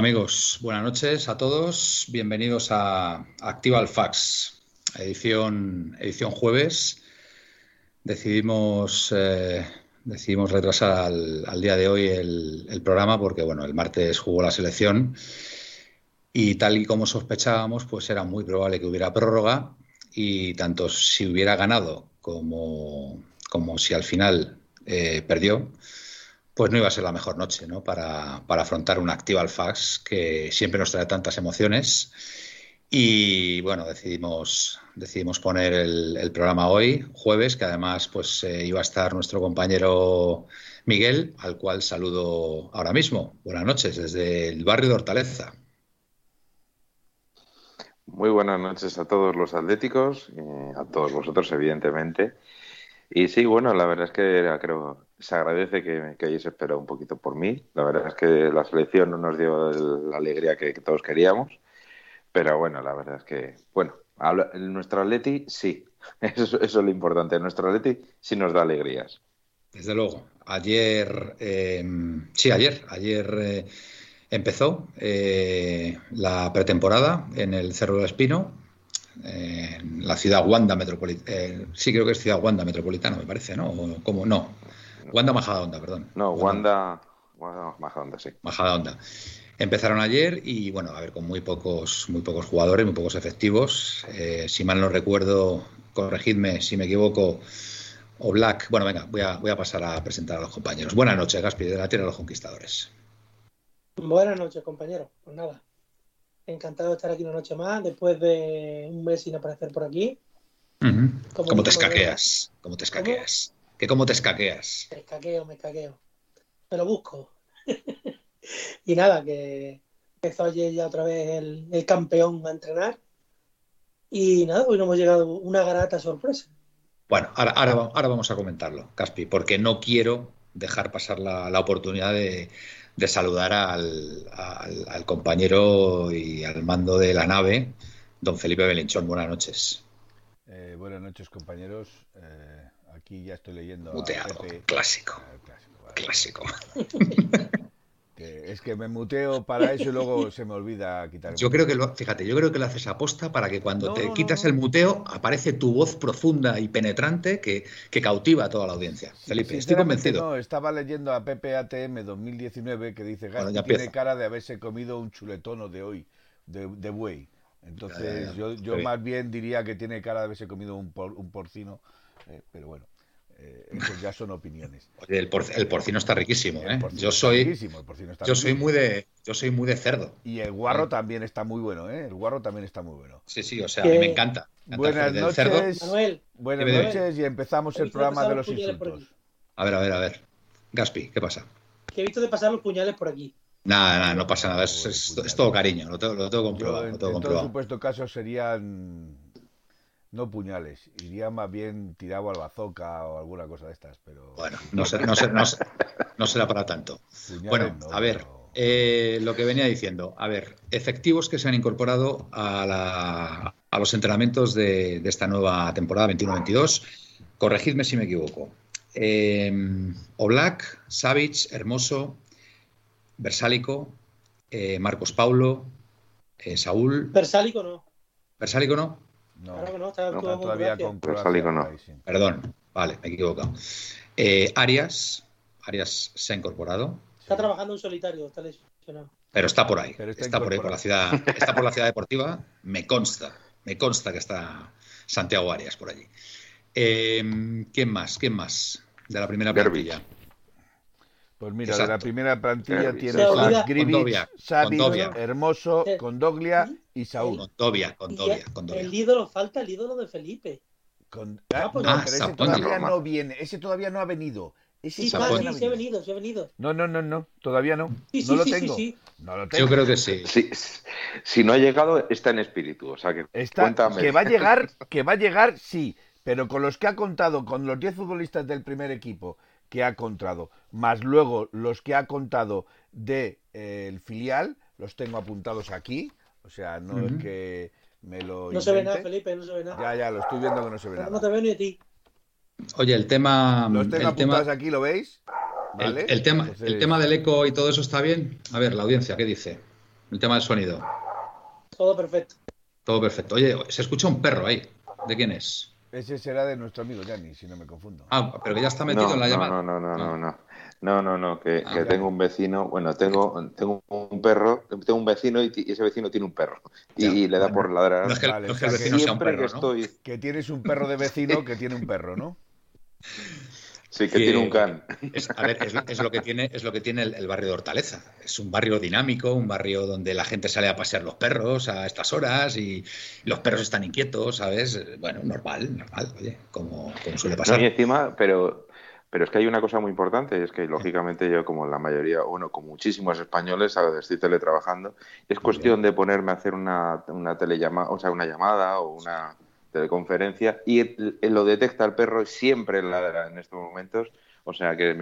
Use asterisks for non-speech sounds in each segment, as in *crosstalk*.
Amigos, buenas noches a todos. Bienvenidos a Activa Fax, edición, edición jueves. Decidimos, eh, decidimos retrasar al, día de hoy el, programa porque bueno, el martes jugó la selección y tal y como sospechábamos, pues era muy probable que hubiera prórroga y tanto si hubiera ganado como, como si al final eh, perdió, pues no iba a ser la mejor noche ¿no? para, afrontar un Activa Fax que siempre nos trae tantas emociones. Y bueno, decidimos, decidimos poner el, programa hoy, jueves, que además pues eh, iba a estar nuestro compañero Miguel, al cual saludo ahora mismo. Buenas noches desde el barrio de Hortaleza. Muy buenas noches a todos los atléticos, y a todos vosotros, evidentemente. Y sí, bueno, la verdad es que creo se agradece que, que hayáis esperado un poquito por mí. La verdad es que la selección no nos dio la alegría que, todos queríamos. Pero bueno, la verdad es que, bueno, nuestro Atleti sí, *laughs* eso, es lo importante. Nuestro Atleti sí nos da alegrías. Desde luego. Ayer, eh, sí, ayer, ayer eh, empezó eh, la pretemporada en el Cerro del Espino en la ciudad Wanda Metropolitana. Eh, sí, creo que es ciudad Wanda Metropolitana, me parece, ¿no? ¿Cómo? No. Wanda Majadahonda, perdón. No, Wanda, Wanda Majadahonda, sí. Majadahonda. Empezaron ayer y, bueno, a ver, con muy pocos, muy pocos jugadores, muy pocos efectivos. Eh, si mal no recuerdo, corregidme si me equivoco, o Black. Bueno, venga, voy a, voy a pasar a presentar a los compañeros. Buenas noches, Gaspi, de la Tierra de los Conquistadores. Buenas noches, compañero. Pues nada, Encantado de estar aquí una noche más, después de un mes sin aparecer por aquí. ¿Cómo te escaqueas? ¿Cómo te escaqueas? ¿Qué cómo te escaqueas? Me escaqueo, me escaqueo. Me lo busco. *laughs* y nada, que empezó ayer ya otra vez el, campeón a entrenar. Y nada, hoy nos hemos llegado una grata sorpresa. Bueno, ahora, ahora, vamos a comentarlo, Caspi, porque no quiero dejar pasar la oportunidad de, de saludar al, al, compañero y al mando de la nave, don Felipe Belinchón. Buenas noches. Eh, buenas noches, compañeros. Eh, aquí ya estoy leyendo. Muteado, clásico. clásico. *laughs* es que me muteo para eso y luego se me olvida quitar. Yo creo que lo, fíjate, yo creo que lo haces aposta para que cuando te quitas el muteo aparece tu voz profunda y penetrante que, cautiva a toda la audiencia. Felipe, estoy convencido. No, estaba leyendo a PPATM 2019 que dice que tiene cara de haberse comido un chuletono de hoy, de, buey. Entonces yo, yo más bien diría que tiene cara de haberse comido un, un porcino, eh, pero bueno. Eh, ya son opiniones. *laughs* el, porcino está riquísimo, ¿eh? Yo soy, yo soy muy de, yo soy muy de cerdo. Y el guarro también está muy bueno, ¿eh? El guarro también está muy bueno. Sí, sí, o sea, a mí me encanta. Buenas noches, buenas noches y empezamos el programa de los insultos. A ver, a ver, a ver. Gaspi, ¿qué pasa? Que he visto de pasar los puñales por aquí. Nada, nada, no pasa nada. Es, todo cariño, lo tengo, lo tengo comprobado. en, todo supuesto caso serían no puñales, iría más bien tirado al bazooka o alguna cosa de estas, pero... Bueno, no, no, será para tanto. bueno, a ver, eh, lo que venía diciendo, a ver, efectivos que se han incorporado a, los entrenamientos de, esta nueva temporada 21-22, corregidme si me equivoco. Eh, Oblak, Savic, Hermoso, Versálico, eh, Marcos Paulo, eh, Saúl... Versálico no. ¿Versálico no? No, no, todavía con Perdón, vale, me he equivocado. Eh, Arias, Arias se ha incorporado. Está trabajando en solitario, está lesionado. Pero está por ahí, está, por ahí por la ciudad, está por la ciudad deportiva, me consta, me consta que está Santiago Arias por allí. Eh, ¿Quién más? ¿Quién más? De la primera plantilla. Pues mira, de la primera plantilla tiene a Grievich, Hermoso, Condoglia y Saúl. Condovia, Condovia, Condovia. El ídolo falta, el ídolo de Felipe. Con... Ah, pues ah, pero ese todavía no viene, ese todavía no ha venido. Ese sí, sí, sí, ha venido, sí ha venido. No, no, no, no, todavía no. no lo tengo. No lo tengo. Yo creo que sí. Si no ha llegado, está en espíritu. O sea que cuéntame. Que va a llegar, *laughs* que va a llegar, sí. Pero con los que ha contado, con los 10 futbolistas del primer equipo que ha contado, más luego los que ha contado del de, eh, filial, los tengo apuntados aquí, o sea, no es que me lo... No se ve nada, Felipe, no se ve nada. Ya, ya, lo estoy viendo que no se ve nada. No te veo ni a ti. Oye, el tema... Los tengo apuntados aquí, ¿lo veis? ¿Vale? El, tema, el tema del eco y todo eso está bien. A ver, la audiencia, ¿qué dice? el tema del sonido. Todo perfecto. Todo perfecto. Oye, se escucha un perro ahí. ¿De quién es? Ese será de nuestro amigo Yanni, si no me confundo. Ah, pero que ya está metido en la llamada. No, no, no, no, no. No, no, no, que, ah, tengo un vecino, bueno, tengo, tengo un perro, tengo un vecino y, ese vecino tiene un perro y, le da por ladrar. No es que, el vecino sea un perro, que, que tienes un perro de vecino que tiene un perro, ¿no? *laughs* Sí, que, tiene un can. Es, a ver, es, lo que tiene, es lo que tiene el, barrio de Hortaleza. Es un barrio dinámico, un barrio donde la gente sale a pasear los perros a estas horas y los perros están inquietos, ¿sabes? Bueno, normal, normal, oye, como, suele pasar. y encima, pero, pero es que hay una cosa muy importante, es que lógicamente yo, como la mayoría, bueno, como muchísimos españoles, estoy teletrabajando, es cuestión de ponerme a hacer una, una telellamada, o sea, una llamada o una teleconferencia y lo detecta el perro siempre ladra en estos momentos. O sea que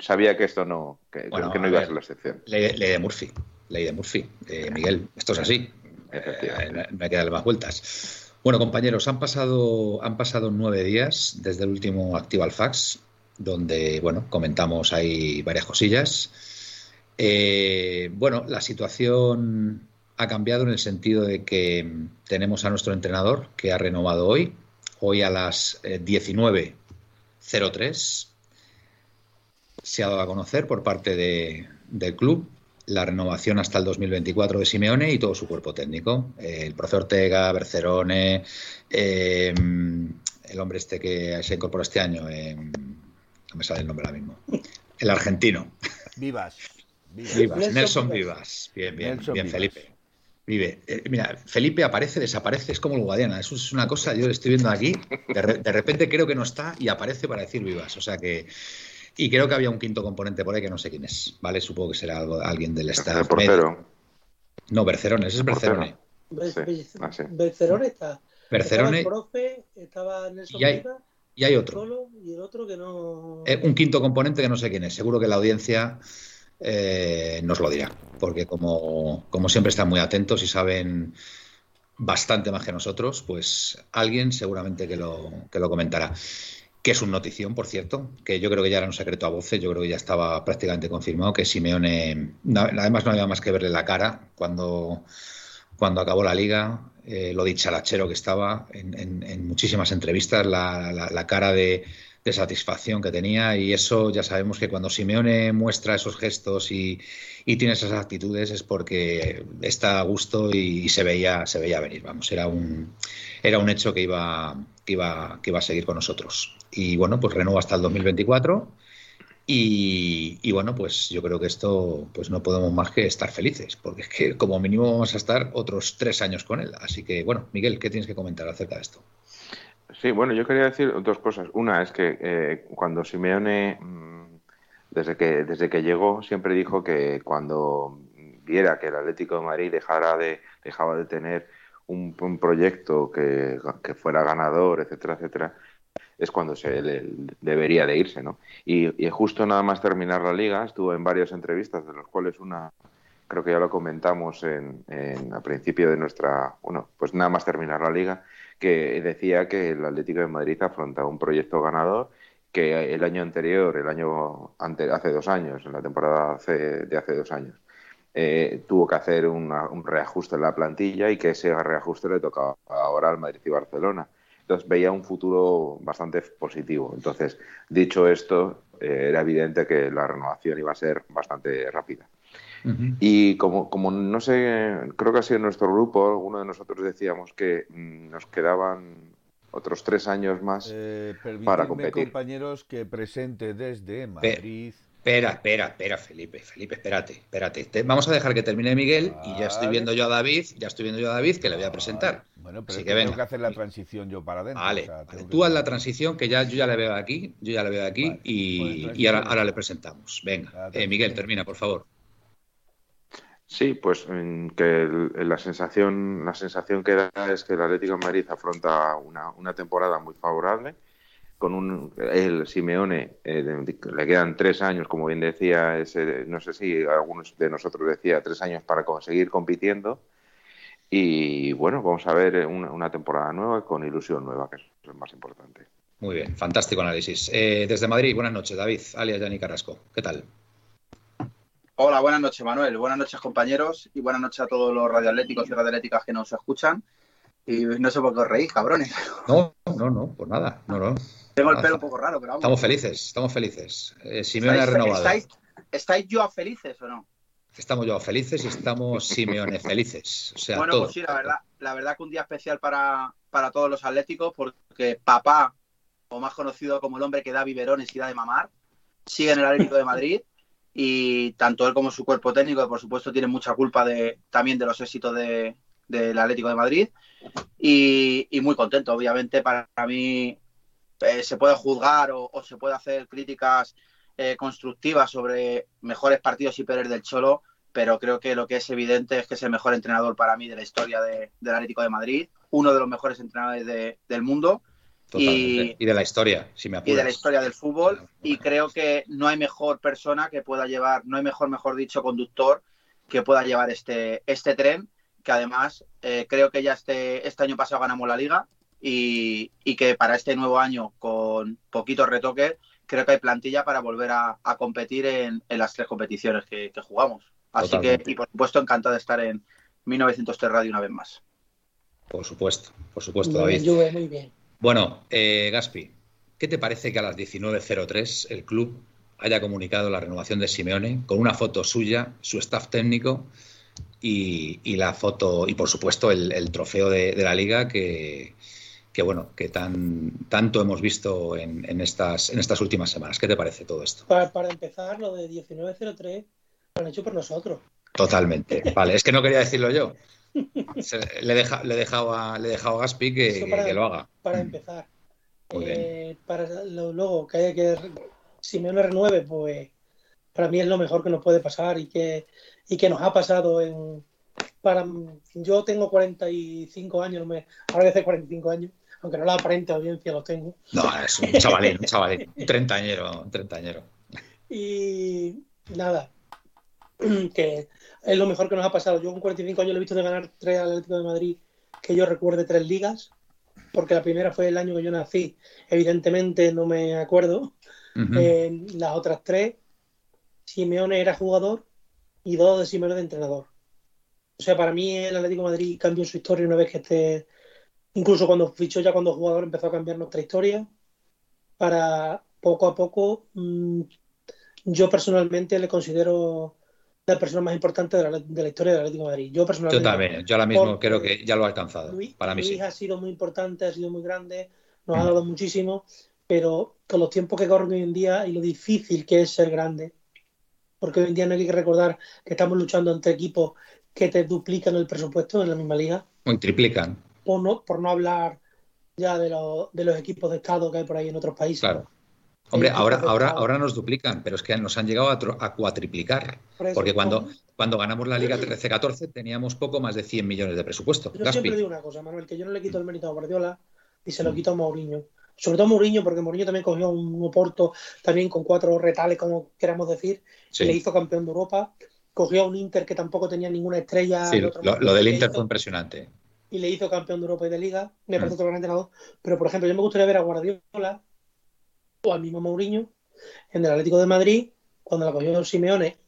sabía que esto no, que, no iba a ser la excepción. Ley, de Murphy, ley de Murphy. Eh, Miguel, esto es así. Eh, no hay que darle más vueltas. Bueno, compañeros, han pasado, han pasado nueve días desde el último Activa Fax, donde bueno, comentamos ahí varias cosillas. Eh, bueno, la situación ha cambiado en el sentido de que tenemos a nuestro entrenador que ha renovado hoy, hoy a las 19.03. Eh, Se ha dado a conocer por parte del club la renovación hasta el 2024 de Simeone y todo su cuerpo técnico. Eh, el profesor Ortega, Bercerone, eh, el hombre este que se incorporó este año, no me sale el nombre ahora mismo, el argentino. Vivas. Vivas. Nelson Vivas. Bien, bien, bien, Felipe. Vive. Eh, mira, Felipe aparece, desaparece, es como el Guadiana. Eso es una cosa, yo lo estoy viendo aquí, de, repente creo que no está y aparece para decir vivas. O sea que. Y creo que había un quinto componente por ahí que no sé quién es, ¿vale? Supongo que será algo, alguien del staff. El portero. No, Bercerone, ese es Bercerone. Ah, Bercerone está. Bercerone. Estaba el profe, estaba Nelson y hay, y hay otro. y el otro que no. Eh, un quinto componente que no sé quién es. Seguro que la audiencia eh, nos lo dirá, porque como, como siempre están muy atentos y saben bastante más que nosotros, pues alguien seguramente que lo, que lo comentará. Que es un notición, por cierto, que yo creo que ya era un secreto a voces, yo creo que ya estaba prácticamente confirmado que Simeone, además no había más que verle la cara cuando, cuando acabó la liga, eh, lo dicharachero que estaba en, muchísimas entrevistas, la cara de, de satisfacción que tenía y eso ya sabemos que cuando Simeone muestra esos gestos y, tiene esas actitudes es porque está a gusto y, se veía se veía venir vamos era un era un hecho que iba que iba que iba a seguir con nosotros y bueno pues renueva hasta el 2024 y, y, bueno, pues yo creo que esto, pues no podemos más que estar felices, porque es que como mínimo vamos a estar otros tres años con él. Así que bueno, Miguel, ¿qué tienes que comentar acerca de esto? Sí, bueno, yo quería decir dos cosas. Una es que eh, cuando Simeone, mm, desde que, desde que llegó, siempre dijo que cuando viera que el Atlético de Madrid dejara de, dejaba de tener un, proyecto que, fuera ganador, etcétera, etcétera, es cuando se debería de irse, ¿no? Y, y, justo nada más terminar la liga, estuvo en varias entrevistas, de las cuales una creo que ya lo comentamos en, en, a principio de nuestra, bueno, pues nada más terminar la liga, que decía que el Atlético de Madrid afrontaba un proyecto ganador que el año anterior, el año ante, hace dos años, en la temporada de hace dos años, eh, tuvo que hacer un reajuste en la plantilla y que ese reajuste le tocaba ahora al Madrid y Barcelona. Entonces veía un futuro bastante positivo. Entonces, dicho esto, eh, era evidente que la renovación iba a ser bastante rápida. Y como, como no sé, creo que ha sido nuestro grupo, uno de nosotros decíamos que mm, nos quedaban otros tres años más eh, para competir. compañeros, que presente desde Madrid. Espera, espera, espera, Felipe, Felipe, espérate, espérate. vamos a dejar que termine Miguel y ya estoy viendo yo a David, ya estoy viendo yo a David que le voy a presentar. Bueno, pero que tengo que hacer la transición yo para adentro. Vale, tú haz la transición que ya yo ya le veo aquí, yo ya le veo aquí y, pues y ahora, ahora, le presentamos. Venga, eh, Miguel, termina, por favor. Sí, pues que la sensación la sensación que da es que el Atlético de Madrid afronta una, una temporada muy favorable con un el Simeone eh, le quedan tres años como bien decía ese, no sé si algunos de nosotros decía tres años para conseguir compitiendo. Y bueno vamos a ver una, temporada nueva con ilusión nueva que es lo más importante. Muy bien fantástico análisis. Eh, desde Madrid buenas noches David alias Dani Carrasco. Qué tal Hola, buenas noches, Manuel. Buenas noches, compañeros. Y buenas noches a todos los radioatléticos y radioatléticas que nos escuchan. Y no sé por qué os reís, cabrones. No, no, no, pues nada. No, no. Tengo el pelo un poco raro, pero vamos. Estamos felices, estamos felices. Eh, Simeone renovado. ¿estáis, yo felices o no? Estamos yo felices y estamos Simeone *laughs* felices. O sea, bueno, pues sí, la verdad, la verdad que un día especial para, para todos los atléticos, porque papá, o más conocido como el hombre que da biberones y da de mamar, sigue en el Atlético de Madrid y tanto él como su cuerpo técnico, por supuesto tiene mucha culpa de, también de los éxitos de, del Atlético de Madrid. Y, muy contento, obviamente para mí eh, se puede juzgar o, se puede hacer críticas eh, constructivas sobre mejores partidos y peores del Cholo, pero creo que lo que es evidente es que es el mejor entrenador para mí de la historia del Atlético de Madrid, uno de los mejores entrenadores del mundo y, de la historia, si me Y de la historia del fútbol. Y creo que no hay mejor persona que pueda llevar, no hay mejor, mejor dicho, conductor que pueda llevar este, este tren, que además eh, creo que ya este, este año pasado ganamos la liga y, que para este nuevo año, con poquitos retoques, creo que hay plantilla para volver a, competir en, las tres competiciones que, jugamos. Así que, y por supuesto, encantado de estar en 1903 Radio una vez más. Por supuesto, por supuesto, David. muy bien. Bueno, eh, Gaspi, ¿qué te parece que a las 19.03 el club haya comunicado la renovación de Simeone con una foto suya, su staff técnico y, la foto, y por supuesto el, trofeo de, la liga que, bueno, que tan, tanto hemos visto en, estas, en estas últimas semanas. ¿Qué te parece todo esto? Para, empezar, lo de 19.03 lo han hecho por nosotros. Totalmente. Vale, es que no quería decirlo yo le, deja, le, he dejado a, le he dejado a Gaspi que, lo haga. Para empezar. Eh, para luego que haya que si me lo renueve, pues para mí es lo mejor que nos puede pasar y que, y que nos ha pasado en para yo tengo 45 años, me, ahora voy a 45 años, aunque no la aparente audiencia lo tengo. No, es un chavalín, un chavalín, un treintañero, un treintañero. Y nada, *clears throat* que es lo mejor que nos ha pasado. Yo con 45 años le he visto de ganar tres al Atlético de Madrid, que yo recuerde tres ligas, porque la primera fue el año que yo nací. Evidentemente no me acuerdo. las otras tres, Simeone era jugador y dos de Simeone de entrenador. O sea, para mí el Atlético de Madrid cambió su historia una vez que esté, incluso cuando fichó ya cuando jugador empezó a cambiar nuestra historia, para poco a poco, mm, yo personalmente le considero la persona más importante de la, historia del Atlético de Madrid. Yo personalmente. Yo también, yo ahora mismo creo que ya lo ha alcanzado. para mí sí. ha sido muy importante, ha sido muy grande, nos ha dado muchísimo, pero con los tiempos que corren hoy en día y lo difícil que es ser grande, porque hoy en día no hay que recordar que estamos luchando entre equipos que te duplican el presupuesto en la misma liga. O triplican. Por no, por no hablar ya de, de los equipos de Estado que hay por ahí en otros países. Claro. Hombre, ahora, ahora, ahora nos duplican, pero es que nos han llegado a, cuatriplicar. porque cuando, cuando ganamos la Liga 13-14 teníamos poco más de 100 millones de presupuesto. Yo siempre digo una cosa, Manuel, que yo no le quito el mérito a Guardiola y se lo quito a Mourinho. Sobre todo Mourinho, porque Mourinho también cogió un Oporto también con cuatro retales, como queramos decir, y le hizo campeón de Europa. Cogió un Inter que tampoco tenía ninguna estrella. Sí, lo, del Inter fue impresionante. Y le hizo campeón de Europa y de Liga. Me parece mm. gran entrenador. Pero, por ejemplo, yo me gustaría ver a Guardiola o al mismo Mourinho en el Atlético de Madrid, cuando la cogió Simeone,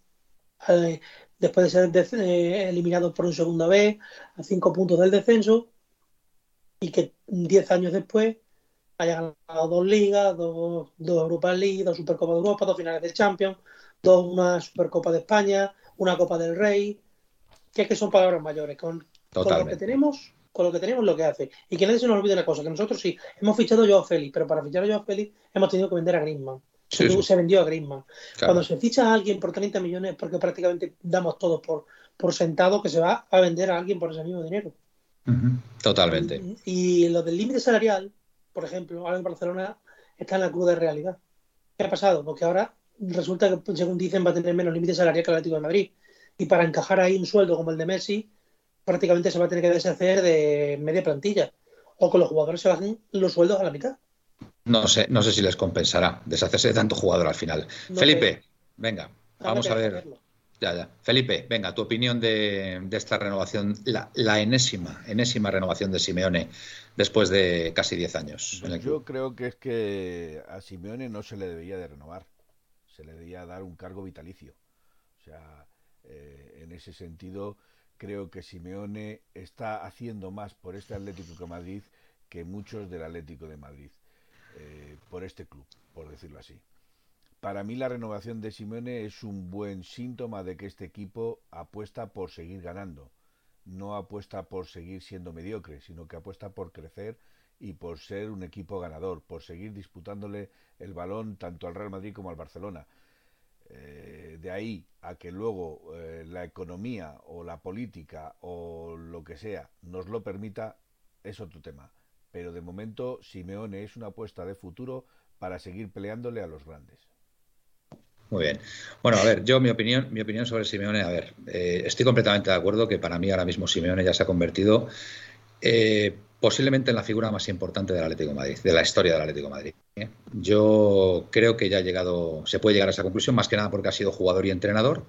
eh, después de ser eh, eliminado por un segunda vez, a cinco puntos del descenso, y que diez años después haya ganado dos ligas, dos, dos Europa League, dos Supercopa de Europa, dos finales de Champions, dos una Supercopa de España, una Copa del Rey, que es que son palabras mayores. Con, con lo que tenemos, con lo que tenemos lo que hace. Y que nadie se nos olvide una cosa, que nosotros sí, hemos fichado a Joao Félix, pero para fichar a Joao Félix hemos tenido que vender a Griezmann. Se vendió a Griezmann. Cuando se ficha a alguien por 30 millones, porque prácticamente damos todo por, por sentado que se va a vender a alguien por ese mismo dinero. Totalmente. Y, lo del límite salarial, por ejemplo, ahora en Barcelona está en la cruda realidad. ¿Qué ha pasado? Porque ahora resulta que, según dicen, va a tener menos límite salarial que el Atlético de Madrid. Y para encajar ahí un sueldo como el de Messi, prácticamente se va a tener que deshacer de media plantilla. O que los jugadores se bajen los sueldos a la mitad. No sé, no sé si les compensará deshacerse de tanto jugador al final. Felipe, venga, vamos a ver. Ya, ya. Felipe, venga, tu opinión de, esta renovación, la, enésima, enésima renovación de Simeone después de casi 10 años. yo creo que es que a Simeone no se le debía de renovar, se le debía dar un cargo vitalicio. O O sea, eh, en ese sentido, creo que Simeone está haciendo más por este Atlético de Madrid que muchos del Atlético de Madrid, eh, por este club, por decirlo así. Para mí la renovación de Simeone es un buen síntoma de que este equipo apuesta por seguir ganando. No apuesta por seguir siendo mediocre, sino que apuesta por crecer y por ser un equipo ganador, por seguir disputándole el balón tanto al Real Madrid como al Barcelona. Eh, de ahí a que luego eh, la economía o la política o lo que sea nos lo permita, es otro tema pero de momento Simeone es una apuesta de futuro para seguir peleándole a los grandes. Muy bien. Bueno, a ver, yo mi opinión, mi opinión sobre Simeone, a ver, eh, estoy completamente de acuerdo que para mí ahora mismo Simeone ya se ha convertido posiblemente en la figura más importante del Atlético de Madrid, de la historia del Atlético Madrid. ¿eh? Yo creo que ya ha llegado, se puede llegar a esa conclusión, más que nada porque ha sido jugador y entrenador.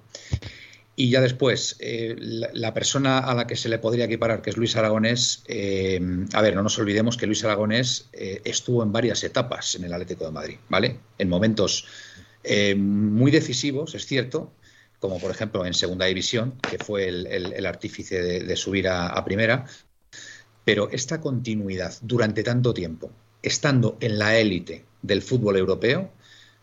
Y ya después, eh, la, persona a la que se le podría equiparar, que es Luis Aragonés, eh, a ver, no nos olvidemos que Luis Aragonés estuvo en varias etapas en el Atlético de Madrid, ¿vale? En momentos muy decisivos, es cierto, como por ejemplo en Segunda División, que fue el, artífice de, subir a, Primera, pero esta continuidad durante tanto tiempo, estando en la élite del fútbol europeo,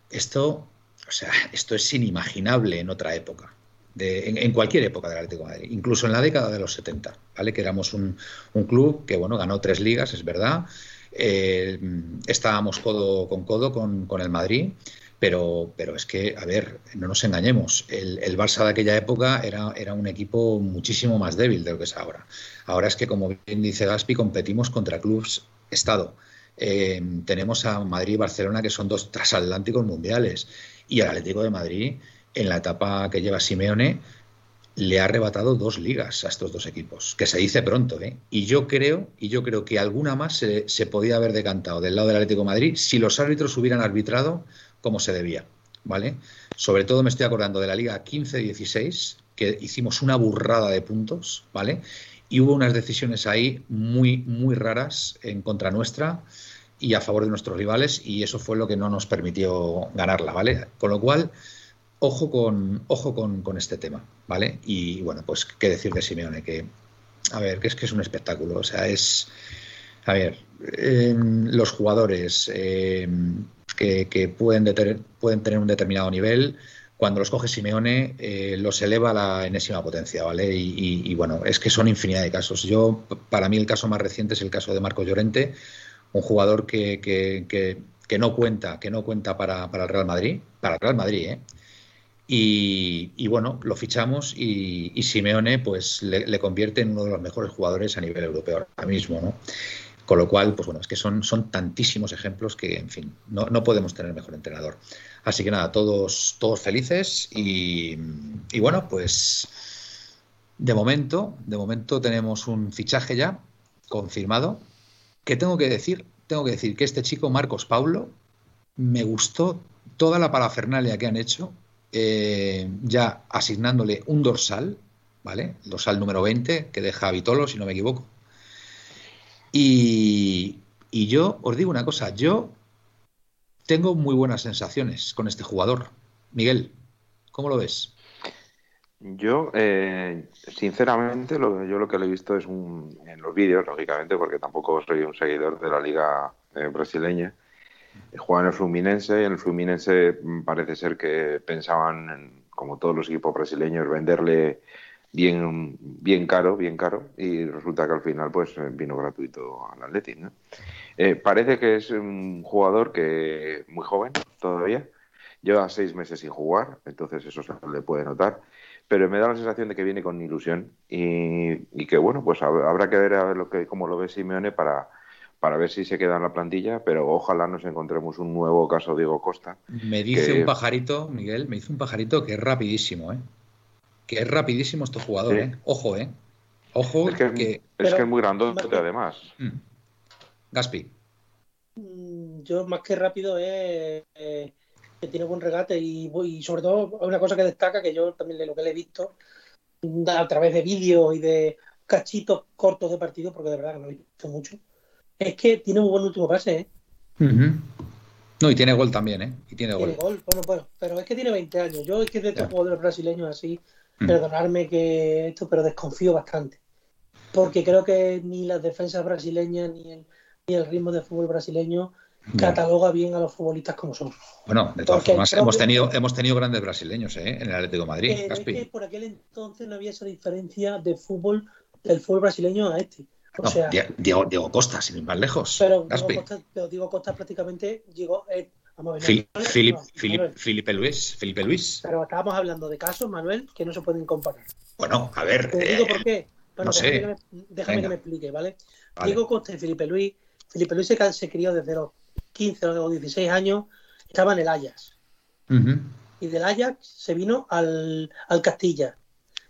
esto, o sea, esto es inimaginable en otra época en, cualquier época del Atlético de Madrid, incluso en la década de los 70, ¿vale? Que éramos un, club que, bueno, ganó tres ligas, es verdad. Eh, estábamos codo con codo con, el Madrid, pero, pero es que, a ver, no nos engañemos, el, el, Barça de aquella época era, era un equipo muchísimo más débil de lo que es ahora. Ahora es que, como bien dice Gaspi, competimos contra clubes Estado. Eh, tenemos a Madrid y Barcelona, que son dos transatlánticos mundiales, y el Atlético de Madrid en la etapa que lleva Simeone, le ha arrebatado dos ligas a estos dos equipos, que se dice pronto, ¿eh? Y yo creo, y yo creo que alguna más se, podía haber decantado del lado del Atlético de Madrid si los árbitros hubieran arbitrado como se debía, ¿vale? Sobre todo me estoy acordando de la Liga 15-16, que hicimos una burrada de puntos, ¿vale? Y hubo unas decisiones ahí muy, muy raras en contra nuestra y a favor de nuestros rivales, y eso fue lo que no nos permitió ganarla, ¿vale? Con lo cual ojo con, ojo con, este tema, ¿vale? Y bueno, pues qué decir de Simeone, que, a ver, que es que es un espectáculo, o sea, es, a ver, los jugadores em, que, pueden, pueden tener un determinado nivel, cuando los coge Simeone, eh, los eleva a la enésima potencia, ¿vale? Y, bueno, es que son infinidad de casos. Yo, para mí, el caso más reciente es el caso de Marco Llorente, un jugador que, que, no cuenta, que no cuenta para, para, el Real Madrid, para el Real Madrid, ¿eh? Y, bueno, lo fichamos y, Simeone pues le, convierte en uno de los mejores jugadores a nivel europeo ahora mismo, ¿no? Con lo cual, pues bueno, es que son, son tantísimos ejemplos que, en fin, no, no podemos tener mejor entrenador. Así que nada, todos, todos felices y, y bueno, pues de momento, de momento tenemos un fichaje ya confirmado. Que tengo que decir, tengo que decir que este chico, Marcos Paulo, me gustó toda la parafernalia que han hecho eh, ya asignándole un dorsal, ¿vale? Dorsal número 20 que deja Vitolo, si no me equivoco. Y, yo os digo una cosa, yo tengo muy buenas sensaciones con este jugador. Miguel, ¿cómo lo ves? Yo, eh, sinceramente, lo, yo lo que le he visto es un, en los vídeos, lógicamente, porque tampoco soy un seguidor de la liga eh, brasileña, Juega en el Fluminense y en el Fluminense mm, parece ser que pensaban, como todos los equipos brasileños, venderle bien, bien caro, bien caro, y resulta que al final pues vino gratuito al Athletic. Eh, parece que es un jugador que muy joven todavía, lleva seis meses sin jugar, entonces eso se le puede notar, pero me da la sensación de que viene con ilusión y, que bueno, pues habrá que ver a ver lo que, cómo lo ve Simeone para para ver si se queda en la plantilla, pero ojalá nos encontremos un nuevo caso Diego Costa. Me dice un pajarito, Miguel, me dice un pajarito que es rapidísimo, ¿eh? Que es rapidísimo este jugador, ¿eh? Ojo, ¿eh? Ojo es que, Es, que es muy grandote además. Mm. Gaspi. Mm, yo más que rápido es eh, que tiene buen regate y, y, sobre todo una cosa que destaca que yo también lo que le he visto a través de vídeos y de cachitos cortos de partido, porque de verdad que no he visto mucho, es que tiene un buen último pase, ¿eh? No, y tiene gol también, ¿eh? Y tiene, gol. Bueno, bueno, pero es que tiene 20 años. Yo es que de estos jugadores brasileños así, mm. perdonarme que esto, pero desconfío bastante. Porque creo que ni las defensas brasileñas ni el, ni el ritmo de fútbol brasileño cataloga bien a los futbolistas como son. Bueno, de todas formas, hemos, tenido, hemos tenido grandes brasileños ¿eh? en el Atlético de Madrid. es que por aquel entonces no había esa diferencia de fútbol, del fútbol brasileño a este. O sea, Diego, Diego, Costa, sin ir más lejos. Pero Diego Costa, pero Diego Costa, prácticamente llegó. Eh, vamos a ver, Felipe, Luis, Felipe Luis. Pero estábamos hablando de casos, Manuel, que no se pueden comparar. Bueno, a ver. Te digo por qué. no sé. Déjame, que me, explique, ¿vale? Diego Costa y Felipe Luis. Felipe Luis se, se crió desde los 15 o 16 años, estaba en el Ajax. Y del Ajax se vino al, Castilla.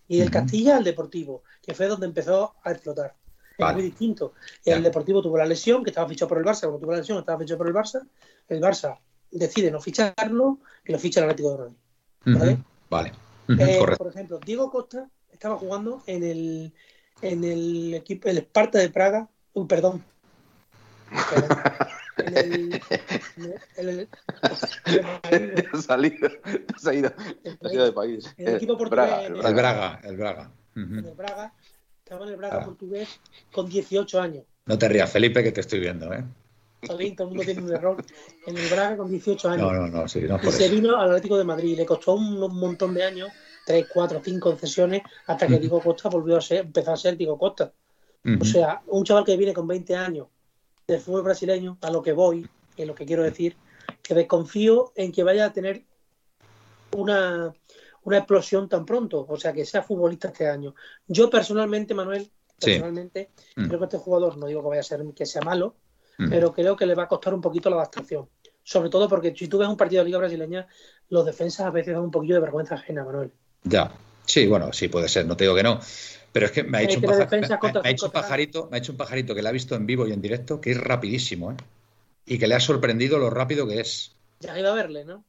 Y del Castilla al Deportivo, que fue donde empezó a explotar. Es muy distinto. El Deportivo tuvo la lesión, que estaba fichado por el Barça. Cuando tuvo la lesión, estaba fichado por el Barça. El Barça decide no ficharlo y lo ficha el Atlético de Madrid. ¿Vale? Eh, por ejemplo, Diego Costa estaba jugando en el, en el equipo, el Esparta de Praga. Uy, perdón. en el, en el, ha salido, ha salido, ha salido de país. El equipo portugués. Braga, el Braga, el Braga. En el Braga, estaba en el Braga portugués con 18 años. No te rías, Felipe, que te estoy viendo, ¿eh? Todo el mundo tiene un error. En el Braga con 18 años. No, no, no, sí, no y se vino al Atlético de Madrid. Le costó un, montón de años, 3, 4, 5 concesiones, hasta que Diego Costa volvió a ser, empezó a ser Diego Costa. O sea, un chaval que viene con 20 años del fútbol brasileño, a lo que voy, que es lo que quiero decir, que desconfío en que vaya a tener una, explosión tan pronto, o sea, que sea futbolista este año. Yo personalmente, Manuel, personalmente, mm. creo que este jugador, no digo que vaya a ser que sea malo, mm. pero creo que le va a costar un poquito la adaptación. Sobre todo porque si tú ves un partido de Liga Brasileña, los defensas a veces dan un poquillo de vergüenza ajena, Manuel. Ya, sí, bueno, sí puede ser, no te digo que no. Pero es que me ha hecho, un, pajarito, me ha hecho un pajarito que le ha visto en vivo y en directo, que es rapidísimo, ¿eh? Y que le ha sorprendido lo rápido que es. Ya iba a verle, ¿no?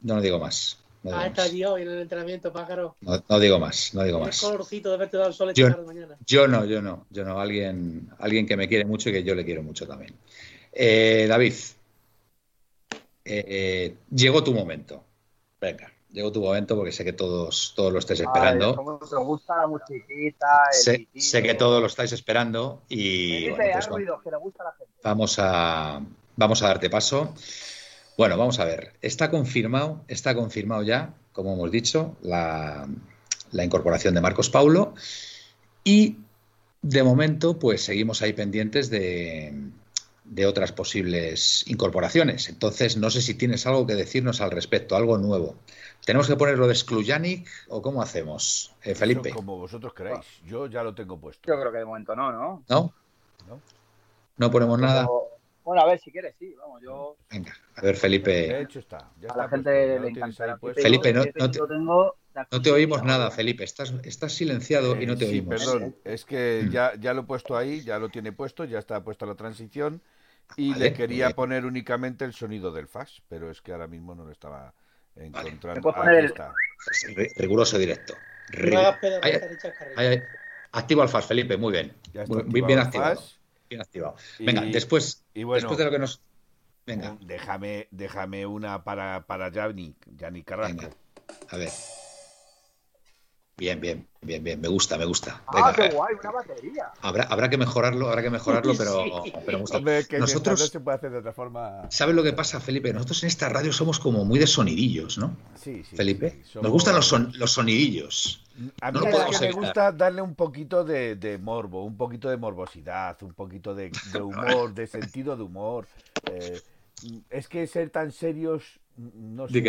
No, digo más. Ah, está allí hoy en el entrenamiento, pájaro. No, digo más, no digo más. Colorcito de verte dado el sol yo, de mañana. Yo no, yo no, yo no. Alguien, alguien que me quiere mucho y que yo le quiero mucho también. Eh, David, eh, eh, llegó tu momento. Venga llegó tu momento porque sé que todos, todos lo estáis esperando. gusta la musiquita, sé, que todos lo estáis esperando y pues vamos a vamos a darte paso. Bueno, vamos a ver. Está confirmado, está confirmado ya, como hemos dicho, la, la incorporación de Marcos Paulo y de momento, pues seguimos ahí pendientes de, de otras posibles incorporaciones. Entonces, no sé si tienes algo que decirnos al respecto, algo nuevo. ¿Tenemos que ponerlo de Sklujanic o cómo hacemos, eh, Felipe? como vosotros queráis. Yo ya lo tengo puesto. Yo creo que de momento no, ¿no? ¿No? ¿No? ponemos nada? Bueno, a ver, si quieres, sí, vamos, yo... Venga, a ver, Felipe. De hecho está. a la gente le encanta. Felipe, no, te, oímos nada, Felipe. Estás, estás silenciado y no te sí, oímos. perdón, es que mm. ya, ya lo he puesto ahí, ya lo tiene puesto, ya está puesta la transición y le quería poner únicamente el sonido del fax, pero es que ahora mismo no lo estaba encontrando. Riguroso directo. Activo al FAS, Felipe, muy bien. Muy, bien activado. Bien activado. Venga, después, después de lo que nos. Venga. Déjame, déjame una para, para Yannick, Yannick Carrasco. A ver. Bien, bien, bien, bien. Me gusta, me gusta. ah, qué guay, una batería. Habrá, habrá que mejorarlo, habrá que mejorarlo, *laughs* pero, pero me gusta. Nosotros no se puede hacer de otra forma. ¿Sabes lo que pasa, Felipe? Nosotros en esta radio somos como muy de sonidillos, ¿no? Sí, sí. Felipe. Nos gustan los, los sonidillos. A mí me gusta darle un poquito de, de, morbo, un poquito de morbosidad, un poquito de, de *laughs* humor, de sentido de humor. Eh, es que ser tan serios no sé,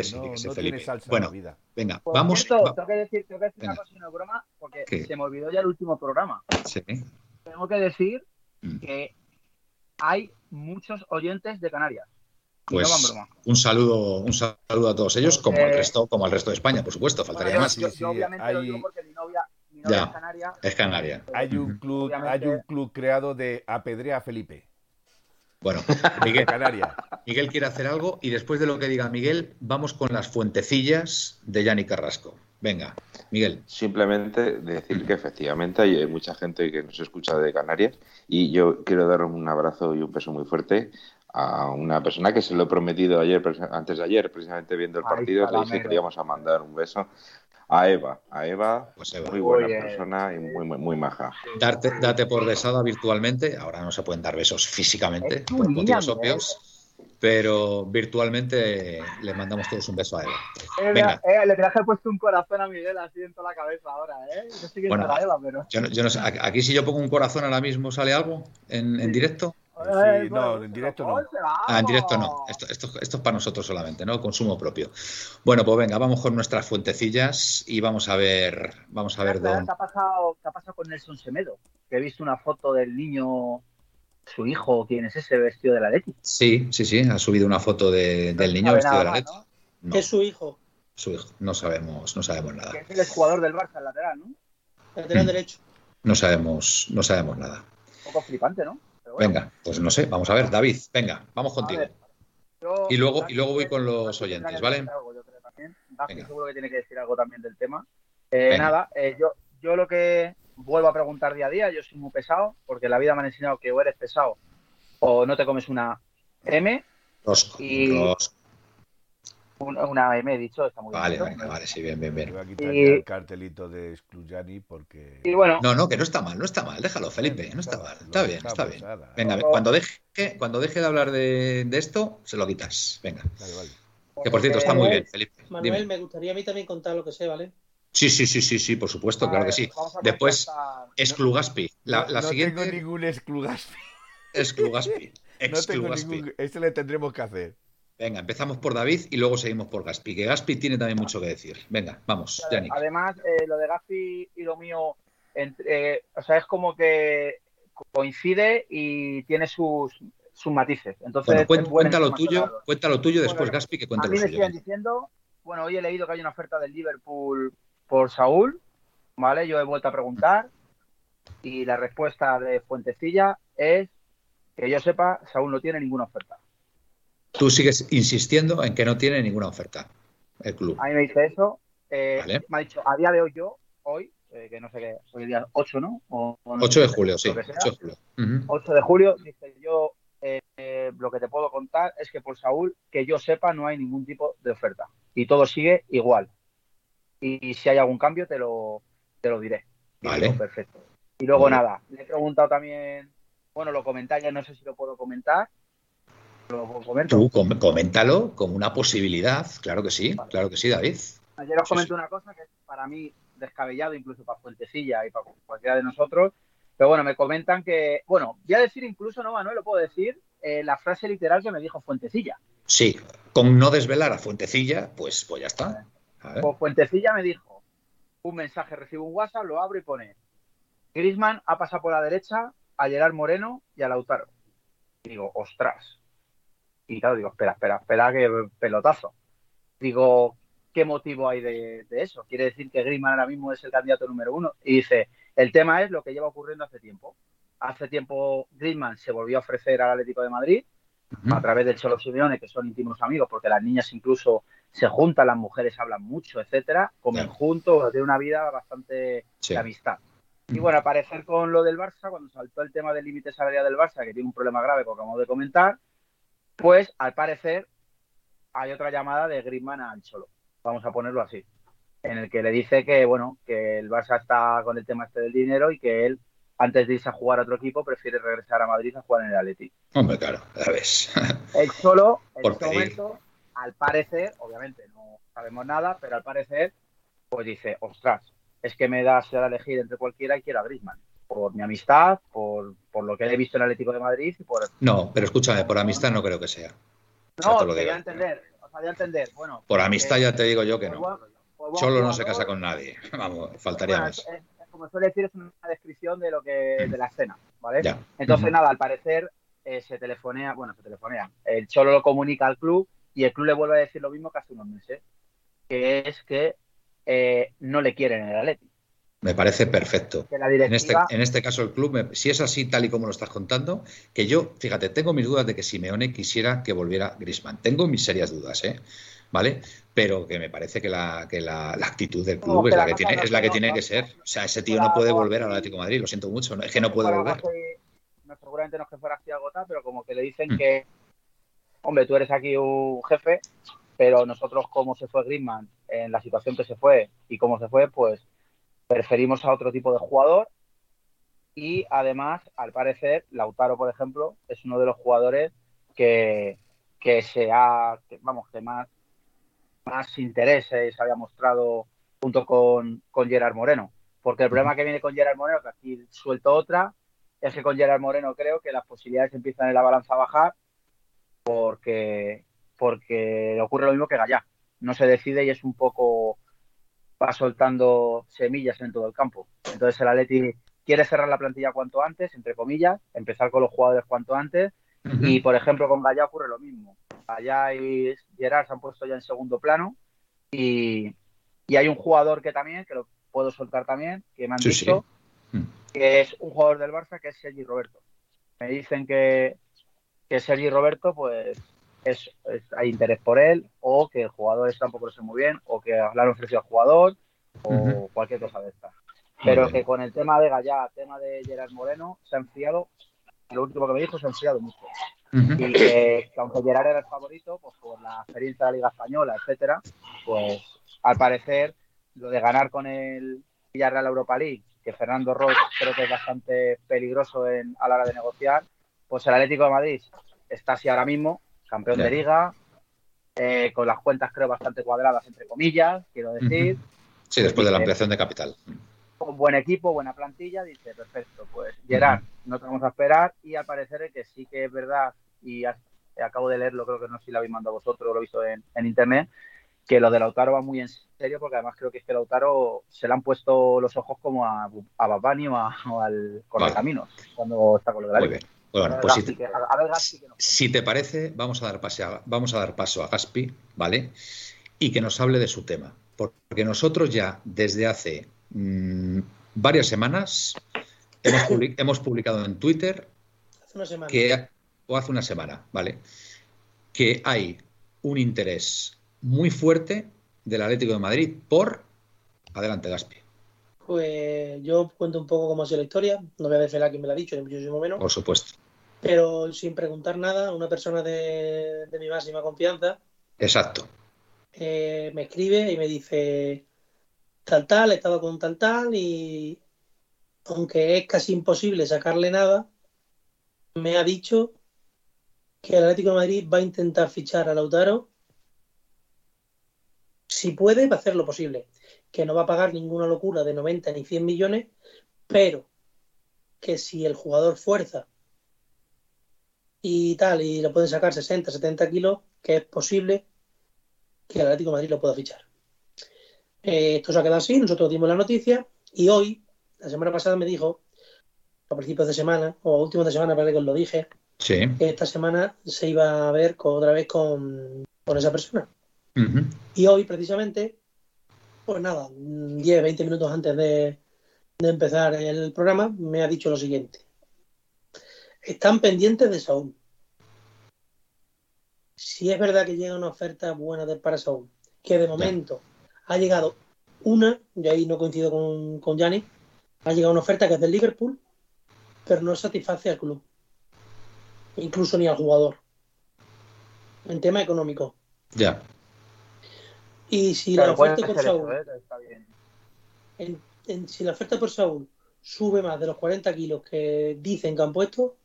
no, tiene salsa bueno, en la vida. Venga, vamos. tengo que decir, tengo que decir una cosa no broma, porque se me olvidó ya el último programa. Sí. Tengo que decir mm. que hay muchos oyentes de Canarias. Pues un saludo, un saludo a todos ellos, como al resto, como al resto de España, por supuesto, faltaría más. Yo, obviamente lo digo porque mi novia, mi novia es Canaria. Es Canaria. Hay un club, hay un club creado de apedrea Felipe. Bueno, *laughs* Miguel, Miguel quiere hacer algo y después de lo que diga Miguel, vamos con las fuentecillas de Yanni Carrasco. Venga, Miguel. Simplemente decir que efectivamente hay mucha gente que nos escucha de Canarias y yo quiero dar un abrazo y un beso muy fuerte a una persona que se lo he prometido ayer, antes de ayer, precisamente viendo el partido, le dije que le íbamos a mandar un beso a Eva, a Eva, pues muy buena persona y muy, muy, muy maja. Darte, date por besada virtualmente, ahora no se pueden dar besos físicamente, por motivos obvios, pero virtualmente le mandamos todos un beso a Eva. Eh, Venga. Eh, le traje puesto un corazón a Miguel así en toda la cabeza ahora, ¿eh? Yo que bueno, Eva, pero... yo, no, sé, aquí si yo pongo un corazón ahora mismo, ¿sale algo en, en directo? Sí, no, en directo no. Ah, en directo no. Esto, esto, esto, es para nosotros solamente, ¿no? Consumo propio. Bueno, pues venga, vamos con nuestras fuentecillas y vamos a ver, vamos a ver dónde. ¿Qué ha pasado, qué ha pasado con Nelson Semedo? Que he visto una foto del niño, su hijo, ¿quién es ese vestido de la Leti? Sí, sí, sí, ha subido una foto de, del niño vestido de la Leti. ¿Qué es su hijo? Su hijo, no sabemos, no sabemos nada. Que es el jugador del Barça, el lateral, ¿no? Lateral mm. derecho. No sabemos, no sabemos nada. Un poco flipante, ¿no? Venga, pues no sé, vamos a ver, David, venga, vamos contigo. y luego, y luego voy con los oyentes, ¿vale? seguro que tiene que decir algo también del tema. Eh, nada, eh, yo, yo lo que vuelvo a preguntar día a día, yo soy muy pesado, porque la vida me ha enseñado que o eres pesado o no te comes una M. Rosco, y, una M, he dicho, está muy bien. Vale, venga, vale, sí, bien, bien, bien. Voy a quitar el cartelito de Excluyani porque. no, no, que no está mal, no está mal, déjalo, Felipe, no está mal, está bien, está bien. Venga, cuando deje, cuando deje de hablar de, esto, se lo quitas. Venga. Que por cierto, está muy bien, Felipe. Manuel, me gustaría a mí también contar lo que sé, ¿vale? Sí, sí, sí, sí, sí, por supuesto, claro que sí. Después, Exclugaspi. La, la no siguiente. tengo ningún Exclugaspi. Exclugaspi. *laughs* no tengo ningún. Este le tendremos que hacer. Venga, empezamos por David y luego seguimos por Gaspi, que Gaspi tiene también mucho que decir. Venga, vamos, Yannick. Además, eh, lo de Gaspi y lo mío, entre, o sea, es como que coincide y tiene sus, sus matices. Entonces, bueno, cuenta, lo tuyo, cuenta lo tuyo, después Gaspi que cuenta a mí me siguen diciendo, bueno, hoy he leído que hay una oferta del Liverpool por Saúl, ¿vale? Yo he vuelto a preguntar y la respuesta de Fuentecilla es que yo sepa, Saúl no tiene ninguna oferta. Tú sigues insistiendo en que no tiene ninguna oferta el club. A mí me dice eso. Eh, me ha dicho, a día de hoy yo, hoy, eh, que no sé qué, hoy el día 8, ¿no? 8 de julio, sí. 8 de julio. 8 de julio, dice yo, eh, lo que te puedo contar es que por Saúl, que yo sepa, no hay ningún tipo de oferta. Y todo sigue igual. Y, si hay algún cambio, te lo, te lo diré. vale. perfecto. Y luego nada, le he preguntado también, bueno, lo comenté no sé si lo puedo comentar, Tú coméntalo como una posibilidad, claro que sí, claro que sí, David. Ayer os comento una cosa que es para mí descabellado, incluso para Fuentecilla y para cualquiera de nosotros. Pero bueno, me comentan que, bueno, voy a decir incluso, no, Manuel, lo puedo decir, eh, la frase literal que me dijo Fuentecilla. Sí, con no desvelar a Fuentecilla, pues, pues ya está. Pues Fuentecilla me dijo, un mensaje, recibo un WhatsApp, lo abro y pone, Grisman ha pasado por la derecha a Gerard Moreno y a Lautaro. Y digo, ostras, y claro, digo, espera, espera, espera, que pelotazo. Digo, ¿qué motivo hay de, eso? Quiere decir que Griezmann ahora mismo es el candidato número uno. Y dice, el tema es lo que lleva ocurriendo hace tiempo. Hace tiempo Griezmann se volvió a ofrecer al Atlético de Madrid a través del Cholo Simeone, que son íntimos amigos, porque las niñas incluso se juntan, las mujeres hablan mucho, etcétera, comen juntos, tienen una vida bastante de amistad. Y bueno, aparecer con lo del Barça, cuando saltó el tema del límite salarial del Barça, que tiene un problema grave, como acabamos de comentar, pues al parecer hay otra llamada de Griezmann al Cholo, vamos a ponerlo así, en el que le dice que bueno, que el Barça está con el tema este del dinero y que él antes de irse a jugar a otro equipo prefiere regresar a Madrid a jugar en el Atleti. Hombre, claro, ya ves. *laughs* El Cholo en este momento, al parecer, obviamente no sabemos nada, pero al parecer pues dice, "Ostras, es que me da a elegir entre cualquiera y quiero a Griezmann." Por mi amistad, por, por lo que he visto en el Atlético de Madrid y por... No, pero escúchame, por amistad no creo que sea. No, te voy a entender, o sea, entender, bueno... Por amistad ya te digo yo que no. Solo no se casa con nadie, *laughs* vamos, faltaría más. como suele decir, es una descripción de lo que de la escena, ¿vale? Entonces, nada, al parecer eh, se telefonea, bueno, se telefonea, el Cholo lo comunica al club y el club le vuelve a decir lo mismo que hace unos meses, que es que eh, no le quieren en el Atlético. Me parece perfecto. En, este, en este caso el club, si es así tal y como lo estás contando, que yo, fíjate, tengo mis dudas de que Simeone quisiera que volviera Grisman. Tengo mis serias dudas, ¿eh? ¿Vale? Pero que me parece que la, que la, actitud del club es, la que tiene, es la que tiene que ser. O sea, ese tío no puede volver al Atlético de Madrid, lo siento mucho, es que no puede volver. No, seguramente no es que fuera así agota, pero como que le dicen mm. que hombre, tú eres aquí un jefe, pero nosotros como se fue Griezmann en la situación que se fue y cómo se fue, pues preferimos a otro tipo de jugador y además, al parecer, Lautaro, por ejemplo, es uno de los jugadores que, que se ha, vamos, que más, más interés se había mostrado junto con, con Gerard Moreno. Porque el problema que viene con Gerard Moreno, que aquí suelto otra, es que con Gerard Moreno creo que las posibilidades empiezan en la balanza a bajar porque, porque ocurre lo mismo que Gallá. No se decide y es un poco va soltando semillas en todo el campo. Entonces el Atleti quiere cerrar la plantilla cuanto antes, entre comillas, empezar con los jugadores cuanto antes. Y por ejemplo con Gallá ocurre lo mismo. Gallá y Gerard se han puesto ya en segundo plano y, hay un jugador que también, que lo puedo soltar también, que me han dicho, que es un jugador del Barça, que es Sergi Roberto. Me dicen que, que Sergi Roberto, pues es, hay interés por él, o que el jugador está tampoco lo muy bien, o que le han ofrecido al jugador, o cualquier cosa de esta. Pero que con el tema de Gallá, tema de Gerard Moreno, se ha enfriado, lo último que me dijo, se ha enfriado mucho. Y que, aunque Gerard era el favorito, pues por la experiencia de la Liga Española, etcétera, pues al parecer lo de ganar con el Villarreal Europa League, que Fernando Ross creo que es bastante peligroso en, a la hora de negociar, pues el Atlético de Madrid está así ahora mismo, campeón de liga, eh, con las cuentas creo bastante cuadradas, entre comillas, quiero decir. Sí, después de la ampliación de capital. Con buen equipo, buena plantilla, dice, perfecto, pues Gerard, no tenemos a esperar y al parecer que sí que es verdad, y acabo de leerlo, creo que no sé si lo habéis mandado vosotros, lo he visto en, internet, que lo de Lautaro va muy en serio, porque además creo que es que Lautaro se le han puesto los ojos como a, a Babani o, al Correcaminos cuando está con lo de la bueno, pues si te, parece, vamos a, dar paso vamos a dar paso a Gaspi, ¿vale? Y que nos hable de su tema. Porque nosotros ya desde hace mm, varias semanas hemos, *coughs* publicado en Twitter hace una semana. que o hace una semana, ¿vale? Que hay un interés muy fuerte del Atlético de Madrid por adelante Gaspi. Pues yo cuento un poco cómo ha sido la historia. No voy a decir a quién me lo ha dicho, ni muchísimo menos. Por supuesto pero sin preguntar nada, una persona de, mi máxima confianza. Exacto. Eh, me escribe y me dice tal tal, he estado con tal tal y aunque es casi imposible sacarle nada, me ha dicho que el Atlético de Madrid va a intentar fichar a Lautaro si puede, va a hacer lo posible. Que no va a pagar ninguna locura de 90 ni 100 millones, pero que si el jugador fuerza y tal, y lo pueden sacar 60, 70 kilos, que es posible que el Atlético de Madrid lo pueda fichar. Eh, esto se ha quedado así, nosotros dimos la noticia y hoy, la semana pasada me dijo, a principios de semana, o a últimos de semana, para que os lo dije, que esta semana se iba a ver otra vez con, esa persona. Y hoy, precisamente, pues nada, 10, 20 minutos antes de empezar el programa, me ha dicho lo siguiente están pendientes de Saúl. Si es verdad que llega una oferta buena de, para Saúl, que de momento ha llegado una, y ahí no coincido con, con Gianni, ha llegado una oferta que es del Liverpool, pero no satisface al club, incluso ni al jugador, en tema económico. Ya. Y si la oferta por Saúl, ¿eh? si la oferta por Saúl sube más de los 40 kilos que dicen que han puesto,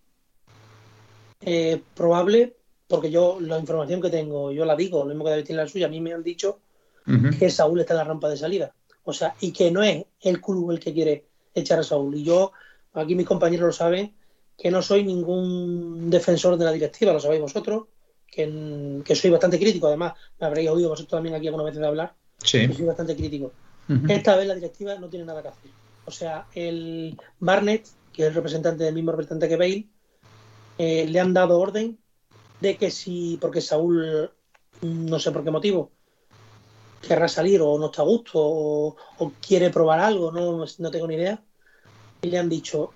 eh, probable, porque yo la información que tengo, yo la digo, lo mismo que David tiene la suya, a mí me han dicho que Saúl está en la rampa de salida. O sea, y que no es el club el que quiere echar a Saúl. Y yo, aquí mis compañeros lo saben, que no soy ningún defensor de la directiva, lo sabéis vosotros, que, soy bastante crítico, además, me habréis oído vosotros también aquí alguna vez de hablar, sí. soy bastante crítico. Esta vez la directiva no tiene nada que hacer. O sea, el Barnett, que es el representante del mismo representante que Bale, eh, le han dado orden de que si, porque Saúl, no sé por qué motivo, querrá salir o no está a gusto o, quiere probar algo, no, no tengo ni idea, y le han dicho,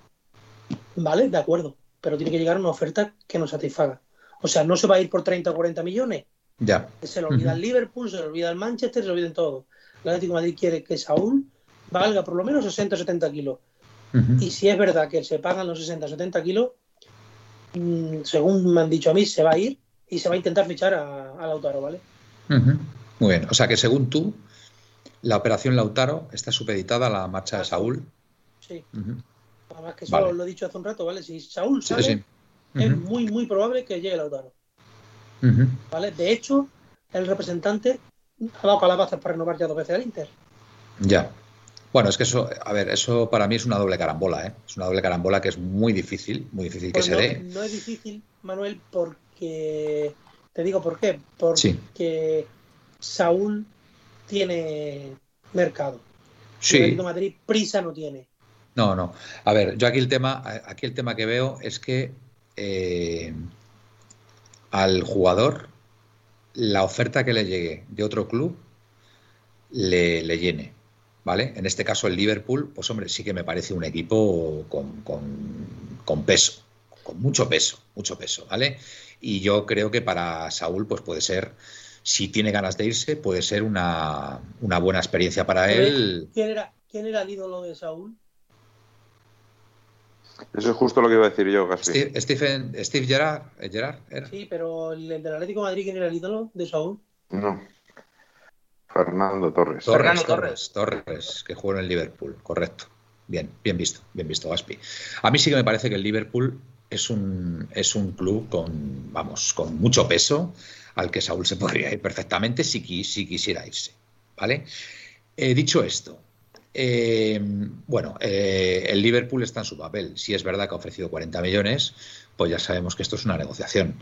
vale, de acuerdo, pero tiene que llegar una oferta que nos satisfaga. O sea, no se va a ir por 30 o 40 millones. Ya. Se le olvida el Liverpool, se le olvida el Manchester, se le olviden todo. El Atlético de Madrid quiere que Saúl valga por lo menos 60 o 70 kilos. Y si es verdad que se pagan los 60 o 70 kilos, Mm, según me han dicho a mí, se va a ir y se va a intentar fichar a, Lautaro, ¿vale? Muy bien. O sea que según tú, la operación Lautaro está supeditada a la marcha de Saúl. Sí. Además que eso lo he dicho hace un rato, ¿vale? Si Saúl sale, es muy, muy probable que llegue Lautaro. ¿Vale? De hecho, el representante ha dado calabazas para renovar ya dos veces al Inter. Ya. Bueno, es que eso, a ver, eso para mí es una doble carambola, ¿eh? Es una doble carambola que es muy difícil, muy difícil que pues se dé. No es difícil, Manuel, porque. Te digo por qué. Porque Saúl tiene mercado. Sí. El Madrid prisa no tiene. No, no. A ver, yo aquí el tema, aquí el tema que veo es que eh, al jugador la oferta que le llegue de otro club le, llene. ¿Vale? En este caso el Liverpool, pues hombre, sí que me parece un equipo con, con, peso, con mucho peso, mucho peso, ¿vale? Y yo creo que para Saúl, pues puede ser, si tiene ganas de irse, puede ser una, una buena experiencia para él. ¿Quién era, ¿Quién era el ídolo de Saúl? Eso es justo lo que iba a decir yo, casi. Steve, Stephen, Steve Gerrard, ¿eh, Gerrard Sí, pero el del Atlético de Madrid, ¿quién era el ídolo de Saúl? No. Fernando Torres. Torres, Torres, Torres, que jugó en el Liverpool, correcto. Bien, bien visto, bien visto, Gaspi. A mí sí que me parece que el Liverpool es un, es un club con, vamos, con mucho peso al que Saúl se podría ir perfectamente si, si quisiera irse. ¿Vale? He dicho esto, eh, bueno, eh, el Liverpool está en su papel. Si es verdad que ha ofrecido 40 millones, pues ya sabemos que esto es una negociación.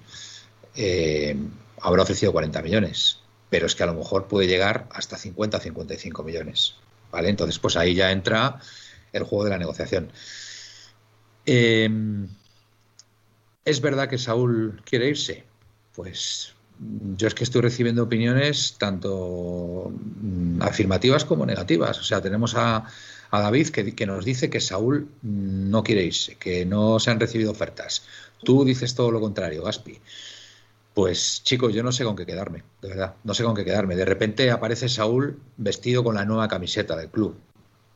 Eh, habrá ofrecido 40 millones, pero es que a lo mejor puede llegar hasta 50, 55 millones. ¿Vale? Entonces, pues ahí ya entra el juego de la negociación. ¿Es verdad que Saúl quiere irse? Pues yo es que estoy recibiendo opiniones tanto mm, afirmativas como negativas. O sea, tenemos a, David que, nos dice que Saúl no quiere irse, que no se han recibido ofertas. Tú dices todo lo contrario, Gaspi. Pues chicos, yo no sé con qué quedarme, de verdad, no sé con qué quedarme. De repente aparece Saúl vestido con la nueva camiseta del club,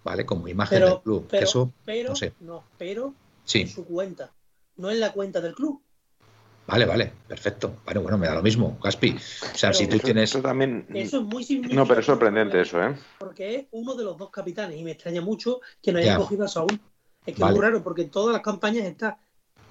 ¿vale? Como imagen del club. Pero, Eso, pero, no sé. No, pero sí. en su cuenta, no en la cuenta del club. Vale, vale, perfecto. Bueno, bueno, me da lo mismo, Gaspi. O sea, si tú tienes. Eso también. Eso es muy No, pero es sorprendente eso, ¿eh? Porque es uno de los dos capitanes y me extraña mucho que no haya cogido a Saúl. Es que es muy raro porque en todas las campañas está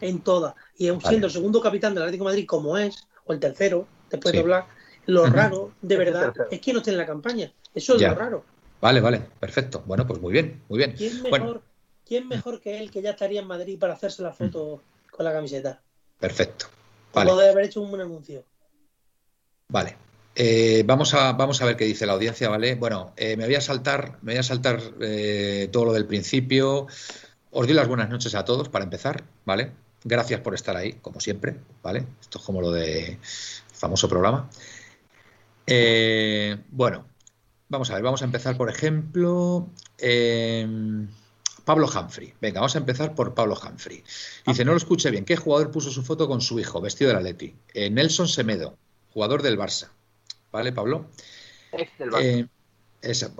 en todas. Y siendo el segundo capitán del Atlético de Madrid como es, o el tercero, después de hablar, lo raro, de verdad, es que no esté en la campaña. Eso es lo raro. Vale, vale, perfecto. Bueno, pues muy bien, muy bien. ¿Quién mejor, ¿quién mejor que él que ya estaría en Madrid para hacerse la foto con la camiseta? Perfecto. Vale. haber hecho un anuncio. Vale. Eh, vamos, a, vamos a ver qué dice la audiencia, ¿vale? Bueno, eh, me voy a saltar, me voy a saltar eh, todo lo del principio. Os doy las buenas noches a todos para empezar, ¿vale? Gracias por estar ahí, como siempre, ¿vale? Esto es como lo de famoso programa. bueno, vamos a ver, vamos a empezar, por ejemplo. Pablo Humphrey. Venga, vamos a empezar por Pablo Humphrey. Dice, no lo escuché bien. ¿Qué jugador puso su foto con su hijo, vestido de Atleti? Eh, Nelson Semedo, jugador del Barça. ¿Vale, Pablo? Ex del Barça. Eh,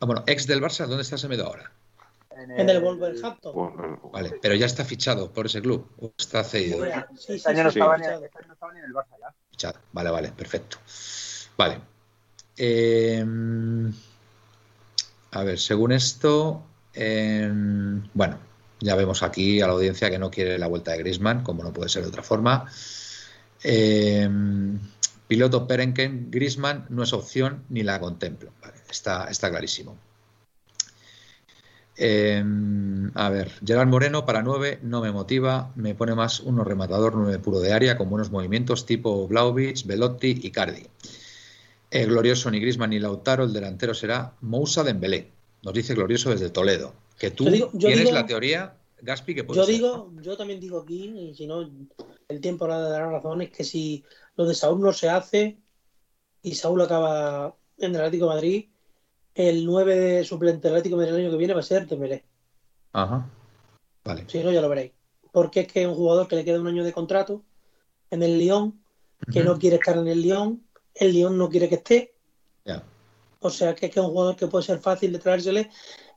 bueno, ex del Barça, ¿dónde está Semedo ahora? En el, Wolverhampton. Vale, pero ya está fichado por ese club. ¿O está cedido? Sí, este año no estaba, ni, en el Barça ya. Fichado. Vale, vale, perfecto. Vale. Eh, a ver, según esto, Em, bueno, ya vemos aquí a la audiencia que no quiere la vuelta de Grisman, como no puede ser de otra forma. Em, piloto Perenken, Grisman no es opción ni la contemplo. está, está clarísimo. Em, a ver, Gerard Moreno para 9 no me motiva, me pone más uno rematador 9 puro de área con buenos movimientos tipo Blauvich, Velotti y Cardi. Eh, glorioso ni Grisman ni Lautaro, el delantero será Moussa Dembélé. Nos dice Glorioso desde Toledo. Que tú tienes la teoría, Gaspi, que puede Yo digo, yo también digo aquí, y si no, el tiempo le dará razón, es que si lo de Saúl no se hace y Saúl acaba en el Atlético de Madrid, el 9 de suplente del Atlético de Madrid el año que viene va a ser Temeré. Ajá. Vale. Si no, ya lo veréis. Porque es que es un jugador que le queda un año de contrato en el Lyon, que no quiere estar en el Lyon, el Lyon no quiere que esté. Ya. O sea, que es que es un jugador que puede ser fácil de traérsele.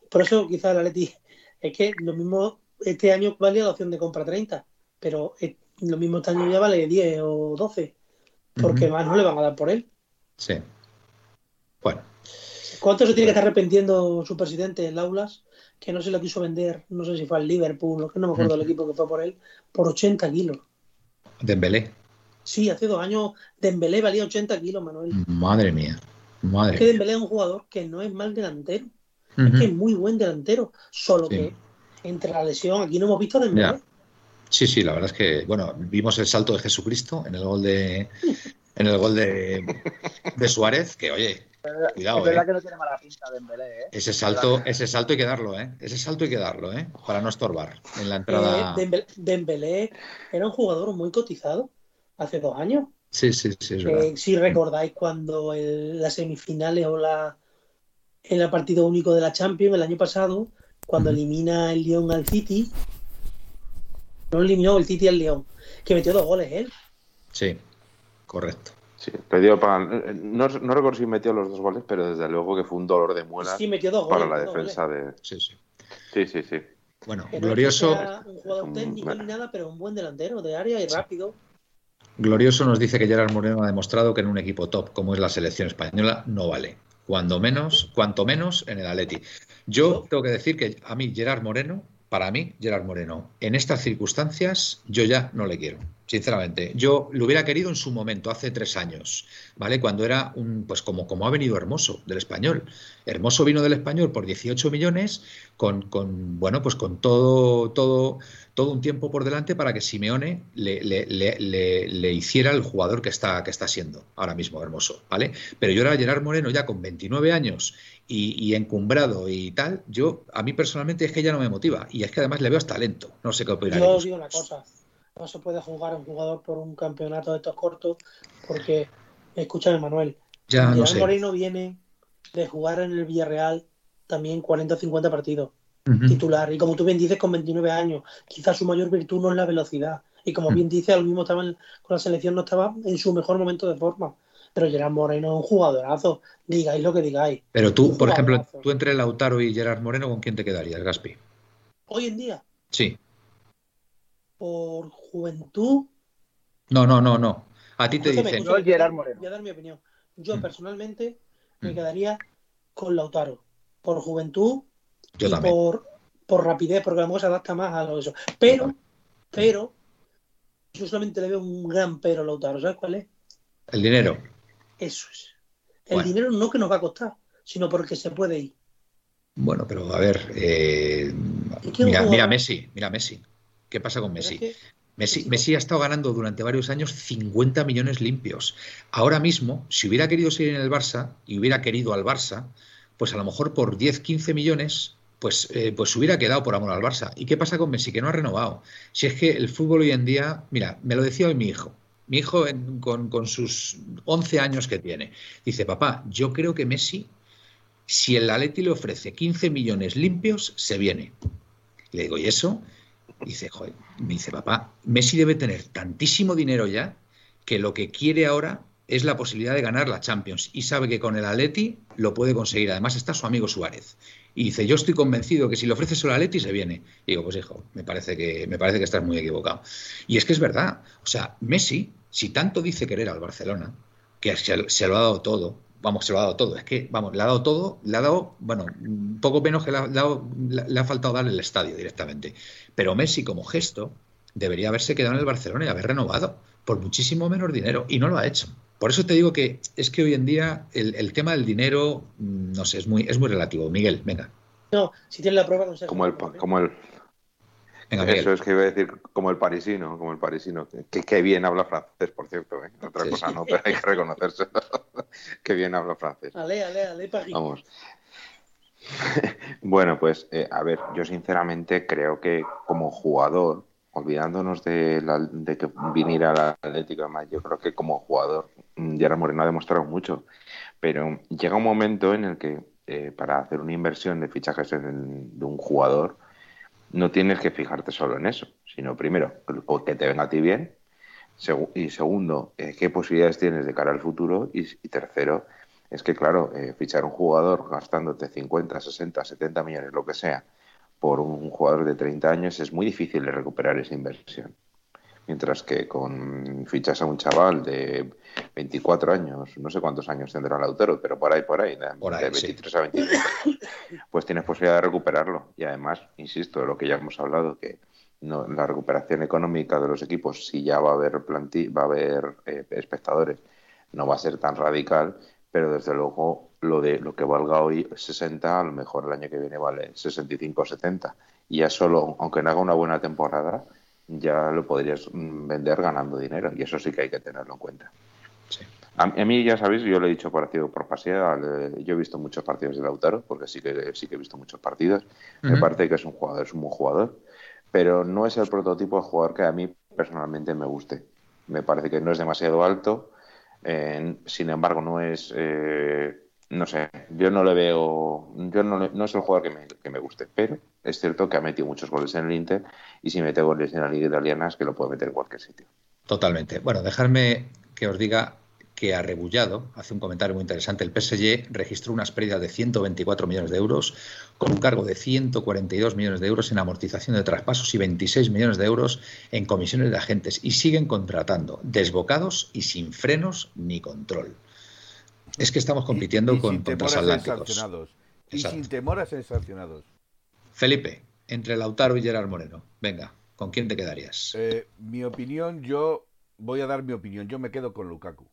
Por eso, quizás el Atleti es que lo mismo este año valía la opción de compra 30, pero lo mismo este año ya vale 10 o 12. porque más no le van a dar por él. Sí. Bueno. ¿Cuánto se tiene que estar arrepentiendo su presidente en Aulas? Que no se lo quiso vender, no sé si fue al Liverpool, que no me acuerdo del equipo que fue por él, por 80 kilos. Dembélé. Sí, hace dos años Dembélé valía 80 kilos, Manuel. Madre mía. Madre. Es que Dembélé es un jugador que no es mal delantero. Es que es muy buen delantero. Solo que entre la lesión, aquí no hemos visto a Dembélé. Sí, sí, la verdad es que, bueno, vimos el salto de Jesucristo en el gol de en el gol de, de Suárez, que oye, cuidado, es verdad eh. que no tiene mala pinta Dembélé, ¿eh? Ese salto, ese salto hay que darlo, ¿eh? Ese salto hay que darlo, ¿eh? Para no estorbar en la entrada. Eh, Dembélé era un jugador muy cotizado hace dos años. Sí, sí, sí, es verdad. si recordáis cuando en las semifinales o la en el partido único de la Champions el año pasado, cuando elimina el Lyon al City, no eliminó el City al León, que metió dos goles él. Sí, correcto. Sí, para, no, no, recuerdo si metió los dos goles, pero desde luego que fue un dolor de muela para la defensa de. Sí, sí. Sí, sí, sí. Bueno, glorioso. un jugador técnico ni nada, pero un buen delantero de área y rápido. Glorioso nos dice que Gerard Moreno ha demostrado que en un equipo top como es la selección española no vale. Cuando menos, cuanto menos en el Atleti. Yo tengo que decir que a mí Gerard Moreno para mí, Gerard Moreno, en estas circunstancias, yo ya no le quiero, sinceramente. Yo lo hubiera querido en su momento, hace tres años, ¿vale? Cuando era un, pues como, como ha venido Hermoso del español. Hermoso vino del español por 18 millones, con, con bueno, pues con todo, todo, todo un tiempo por delante para que Simeone le, le, le, hiciera el jugador que está, que está siendo ahora mismo Hermoso, ¿vale? Pero yo era Gerard Moreno ya con 29 años y, encumbrado y tal, yo a mí personalmente es que ya no me motiva y es que además le veo hasta lento. No sé qué opinar. Yo os digo una cosa, no se puede jugar a un jugador por un campeonato de estos cortos porque, escúchame Manuel, ya no sé. Moreno viene de jugar en el Villarreal también 40 o 50 partidos titular y como tú bien dices con 29 años, quizás su mayor virtud no es la velocidad y como bien dices, al mismo estaba con la selección no estaba en su mejor momento de forma pero Gerard Moreno es un jugadorazo, digáis lo que digáis. Pero tú, por ejemplo, tú entre Lautaro y Gerard Moreno, ¿con quién te quedarías, Gaspi? Hoy en día. Sí. Por juventud. No, no, no, no. A ti te dicen. Yo, Gerard Moreno. Voy a dar mi opinión. Yo mm. personalmente me mm. quedaría con Lautaro. Por juventud Yo y también. por, por rapidez, porque a se adapta más a lo de eso. Pero, pero, yo solamente le veo un gran pero a Lautaro. ¿Sabes cuál es? El dinero. Eso es. El dinero no que nos va a costar, sino porque se puede ir. Bueno, pero a ver, eh, mira, mira Messi, mira Messi. ¿Qué pasa con Messi? Messi, Messi, ha estado ganando durante varios años 50 millones limpios. Ahora mismo, si hubiera querido seguir en el Barça y hubiera querido al Barça, pues a lo mejor por 10, 15 millones, pues, eh, pues hubiera quedado por amor al Barça. ¿Y qué pasa con Messi? Que no ha renovado. Si es que el fútbol hoy en día, mira, me lo decía hoy mi hijo, mi hijo con, sus 11 años que tiene, dice, papá, yo creo que Messi, si el Atleti le ofrece 15 millones limpios, se viene. Le digo, ¿y eso? Dice, joder, me dice, papá, Messi debe tener tantísimo dinero ya que lo que quiere ahora es la posibilidad de ganar la Champions y sabe que con el Atleti lo puede conseguir. Además está su amigo Suárez. Y dice, yo estoy convencido que si le ofreces el Atleti se viene. Y digo, pues hijo, me parece que me parece que estás muy equivocado. Y es que es verdad. O sea, Messi si tanto dice querer al Barcelona, que se, lo ha dado todo, vamos, se lo ha dado todo, es que, vamos, le ha dado todo, le ha dado, bueno, poco menos que le ha, faltado dar el estadio directamente. Pero Messi, como gesto, debería haberse quedado en el Barcelona y haber renovado por muchísimo menos dinero, y no lo ha hecho. Por eso te digo que es que hoy en día el, tema del dinero, mm, no sé, es muy, es muy relativo. Miguel, venga. No, si tienes la prueba, no sé. Como el, como el, eso es que iba a decir como el parisino, como el parisino. Que, bien habla francés, por cierto. ¿eh? Otra cosa no, pero hay que reconocerse. *laughs* que bien habla francés. Ale, ale, ale, Vamos. *laughs* bueno, pues eh, a ver, yo sinceramente creo que como jugador, olvidándonos de, de que viniera la Atlético, además, yo creo que como jugador, mm, Gerard Moreno ha demostrado mucho. Pero llega un momento en el que eh, para hacer una inversión de fichajes de un jugador, no tienes que fijarte solo en eso, sino primero, que te venga a ti bien, y segundo, eh, qué posibilidades tienes de cara al futuro, y, tercero, es que, claro, eh, fichar un jugador gastándote 50, 60, 70 millones, lo que sea, por un jugador de 30 años es muy difícil de recuperar esa inversión. Mientras que con fichas a un chaval de 24 años, no sé cuántos años tendrá el autor, pero por ahí, por ahí, de, 23 a 25, pues tienes posibilidad de recuperarlo. Y además, insisto, lo que ya hemos hablado, que no, la recuperación económica de los equipos, si ya va a haber va a haber eh, espectadores, no va a ser tan radical, pero desde luego lo de lo que valga hoy 60, a lo mejor el año que viene vale 65 o 70. Y ya solo, aunque no haga una buena temporada, ya lo podrías mm, vender ganando dinero. Y eso sí que hay que tenerlo en cuenta. A, mí, ya sabéis, yo lo he dicho partido por paseo, yo he visto muchos partidos de Lautaro, porque sí que, sí que he visto muchos partidos. Me parece que es un jugador, es un buen jugador, pero no es el prototipo de jugador que a mí personalmente me guste. Me parece que no es demasiado alto, sin embargo, no es. Eh, no sé, yo no le veo. Yo no, no es el jugador que me, que me, guste, pero es cierto que ha metido muchos goles en el Inter y si mete goles en la Liga Italiana es que lo puede meter en cualquier sitio. Totalmente. Bueno, dejarme que os diga que ha rebullado, hace un comentario muy interesante, el PSG registró unas pérdidas de 124 millones de euros, con un cargo de 142 millones de euros en amortización de traspasos y 26 millones de euros en comisiones de agentes, y siguen contratando, desbocados y sin frenos ni control. Es que estamos compitiendo con, con transatlánticos. Y sin temor a ser sancionados. Felipe, entre Lautaro y Gerard Moreno, venga, ¿con quién te quedarías? Eh, mi opinión, yo voy a dar mi opinión, yo me quedo con Lukaku.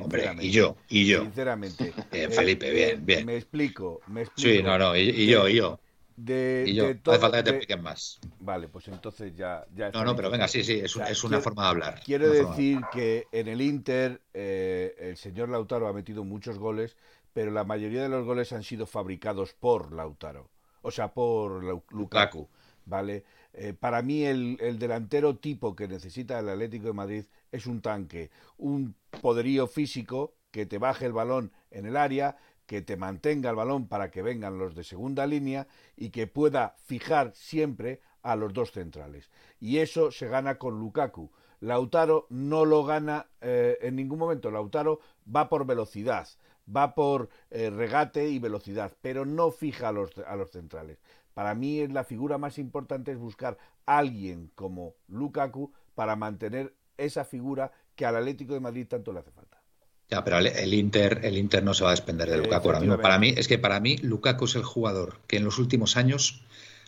Hombre, y yo, y yo. Sinceramente. *laughs* Bien, Felipe, bien, bien. Me explico, me explico. Sí, no, no, y, yo, y yo. De, y yo, no hace falta que te expliquen más. Vale, pues entonces ya. ya no, no, pero venga, sí, sí, es, es una forma de hablar. Quiero decir que en el Inter eh, el señor Lautaro ha metido muchos goles, pero la mayoría de los goles han sido fabricados por Lautaro, o sea, por Lukaku, ¿vale? Eh, para mí el, el, delantero tipo que necesita el Atlético de Madrid es un tanque, un poderío físico que te baje el balón en el área, que te mantenga el balón para que vengan los de segunda línea y que pueda fijar siempre a los dos centrales. Y eso se gana con Lukaku. Lautaro no lo gana eh, en ningún momento. Lautaro va por velocidad, va por eh, regate y velocidad, pero no fija a los centrales. Para mí es la figura más importante es buscar a alguien como Lukaku para mantener esa figura que al Atlético de Madrid tanto le hace falta. Ya, pero el Inter, el Inter no se va a despender de Lukaku ahora mismo. Para mí, es que para mí Lukaku es el jugador que en los últimos años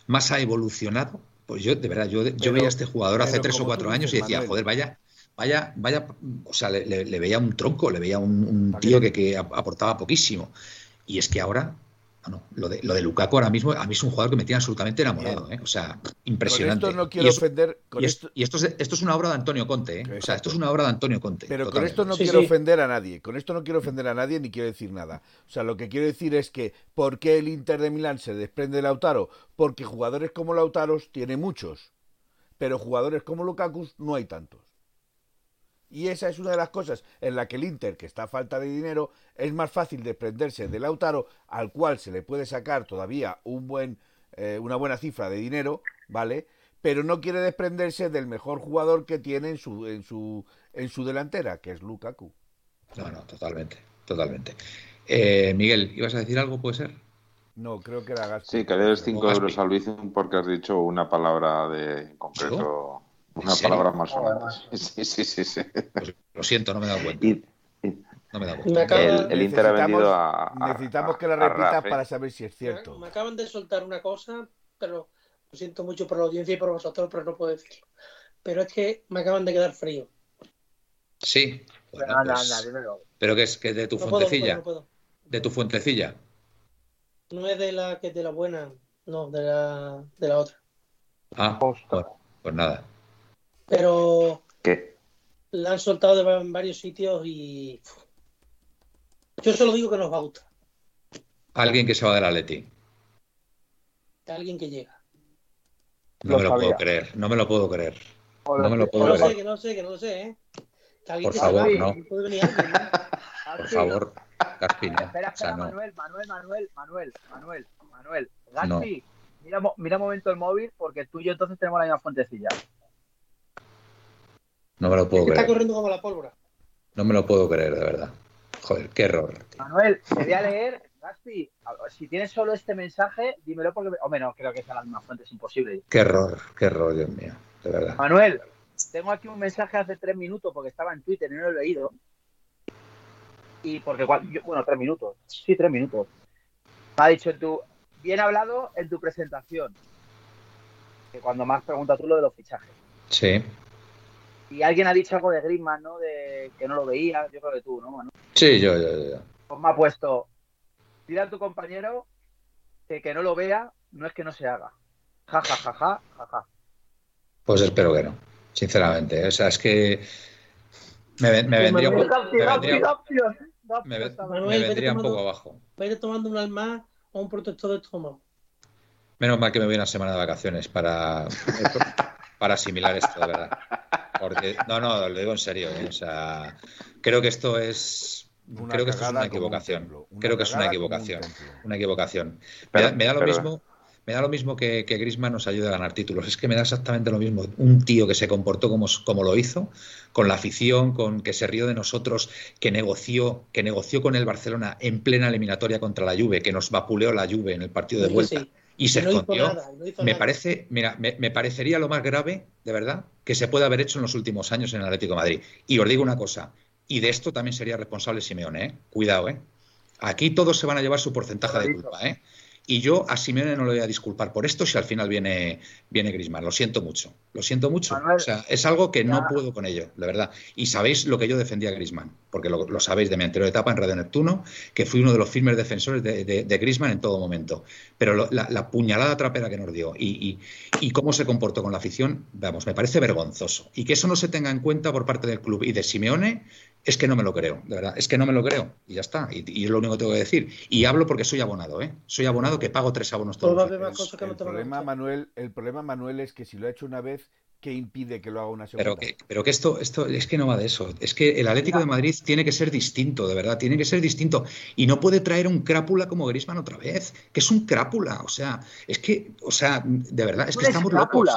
más ha evolucionado. Pues yo, de verdad, yo, yo veía a este jugador hace tres o cuatro años y decía, joder, vaya, vaya, vaya, o sea, le, veía un tronco, le veía un, tío que, que aportaba poquísimo. Y es que ahora no, lo de, lo de Lukaku ahora mismo, a mí es un jugador que me tiene absolutamente enamorado, ¿eh? o sea, impresionante. Con esto no quiero ofender. y, esto, es, una obra de Antonio Conte, ¿eh? o sea, esto es una obra de Antonio Conte. Pero con esto no quiero ofender a nadie, con esto no quiero ofender a nadie ni quiero decir nada. O sea, lo que quiero decir es que, ¿por qué el Inter de Milán se desprende de Lautaro? Porque jugadores como Lautaro tiene muchos, pero jugadores como Lukaku no hay tantos. Y esa es una de las cosas en la que el Inter, que está a falta de dinero, es más fácil desprenderse de Lautaro, al cual se le puede sacar todavía un buen, eh, una buena cifra de dinero, ¿vale? Pero no quiere desprenderse del mejor jugador que tiene en su, en su, en su delantera, que es Lukaku. No, no, totalmente, totalmente. Eh, Miguel, ¿ibas a decir algo, puede ser? No, creo que era Sí, que le des 5 euros a Luis porque has dicho una palabra de concreto. Una palabra más o menos. *laughs* Sí, sí, sí. sí. Pues lo siento, no me he dado cuenta. no me he dado cuenta. El, el, Inter ha vendido a, Necesitamos que la repita para saber si es cierto. Me acaban de soltar una cosa, pero lo siento mucho por la audiencia y por vosotros, pero no puedo decirlo. Pero es que me acaban de quedar frío. Sí. Bueno, pues, pero que es que de tu fuentecilla. De tu fuentecilla. No es de la que es de la buena, no, de la, de la otra. Ah, pues nada. Pero ¿Qué? la han soltado en varios sitios y yo solo digo que nos va a gustar. Alguien que se va del Atleti. Alguien que llega. No me lo puedo creer, no me lo puedo creer. No me lo puedo creer. No sé, que no sé, que no lo sé, ¿eh? Por favor, no. Por favor, Gaspi, no. Espera, espera, Manuel, Manuel, Manuel, Manuel, Manuel, Manuel. Gaspi, mira, mira un momento el móvil porque tú y yo entonces tenemos la misma fuentecilla. No me lo puedo creer. Está corriendo como la pólvora. No me lo puedo creer, de verdad. Joder, qué error. Manuel, te voy a leer. Gaspi, si tienes solo este mensaje, dímelo porque. Hombre, no, creo que sea la misma fuente, es imposible. Qué error, qué error, Dios mío, de verdad. Manuel, tengo aquí un mensaje hace tres minutos porque estaba en Twitter y no lo he leído. Y porque, bueno, tres minutos. Sí, tres minutos. Me ha dicho tú, bien hablado en tu presentación. Que cuando más preguntas tú lo de los fichajes. Sí. Y alguien ha dicho algo de Griezmann, ¿no? De que no lo veía, yo creo que tú, ¿no? Sí, yo, yo, yo. Pues me ha puesto, dile a tu compañero que que no lo vea no es que no se haga. Ja, ja, ja, ja, ja, ja. Pues espero que no, sinceramente. O sea, es que me, vendría, un, poco abajo. Va a ir tomando un alma o un protector de estómago. Menos mal que me voy una semana de vacaciones para, *laughs* para asimilar esto, de verdad. Porque, no, no, lo digo en serio. ¿eh? O sea, creo que esto es. creo que esto es una equivocación. creo que es una equivocación. Una equivocación. me, da, lo mismo. Me da lo mismo que, que Grisman nos ayude a ganar títulos. Es que me da exactamente lo mismo. Un tío que se comportó como, como lo hizo, con la afición, con que se rió de nosotros, que negoció, que negoció con el Barcelona en plena eliminatoria contra la Juve, que nos vapuleó la Juve en el partido de vuelta y se escondió. me parece, mira, me, parecería lo más grave, de verdad, que se puede haber hecho en los últimos años en el Atlético de Madrid. Y os digo una cosa, y de esto también sería responsable Simeone, ¿eh? Cuidado, ¿eh? Aquí todos se van a llevar su porcentaje de culpa, ¿eh? Y yo a Simeone no le voy a disculpar por esto si al final viene, viene Grisman. Lo siento mucho. Lo siento mucho. o sea, es algo que no puedo con ello, de verdad. Y sabéis lo que yo defendía a Grisman, porque lo, sabéis de mi anterior etapa en Radio Neptuno, que fui uno de los firmes defensores de, de, Grisman en todo momento. Pero la, puñalada trapera que nos dio y, y, cómo se comportó con la afición, vamos, me parece vergonzoso. Y que eso no se tenga en cuenta por parte del club y de Simeone, es que no me lo creo, de verdad, es que no me lo creo y ya está. Y, es lo único que tengo que decir. Y hablo porque soy abonado, ¿eh? Soy abonado que pago tres abonos todos los el, problema, Manuel, el problema, Manuel, es que si lo ha hecho una vez, ¿qué impide que lo haga una segunda? Pero que, pero que esto, esto es que no va de eso. Es que el Atlético de Madrid tiene que ser distinto, de verdad, tiene que ser distinto. Y no puede traer un crápula como Grisman otra vez, que es un crápula. O sea, es que, o sea, de verdad, es que estamos locos.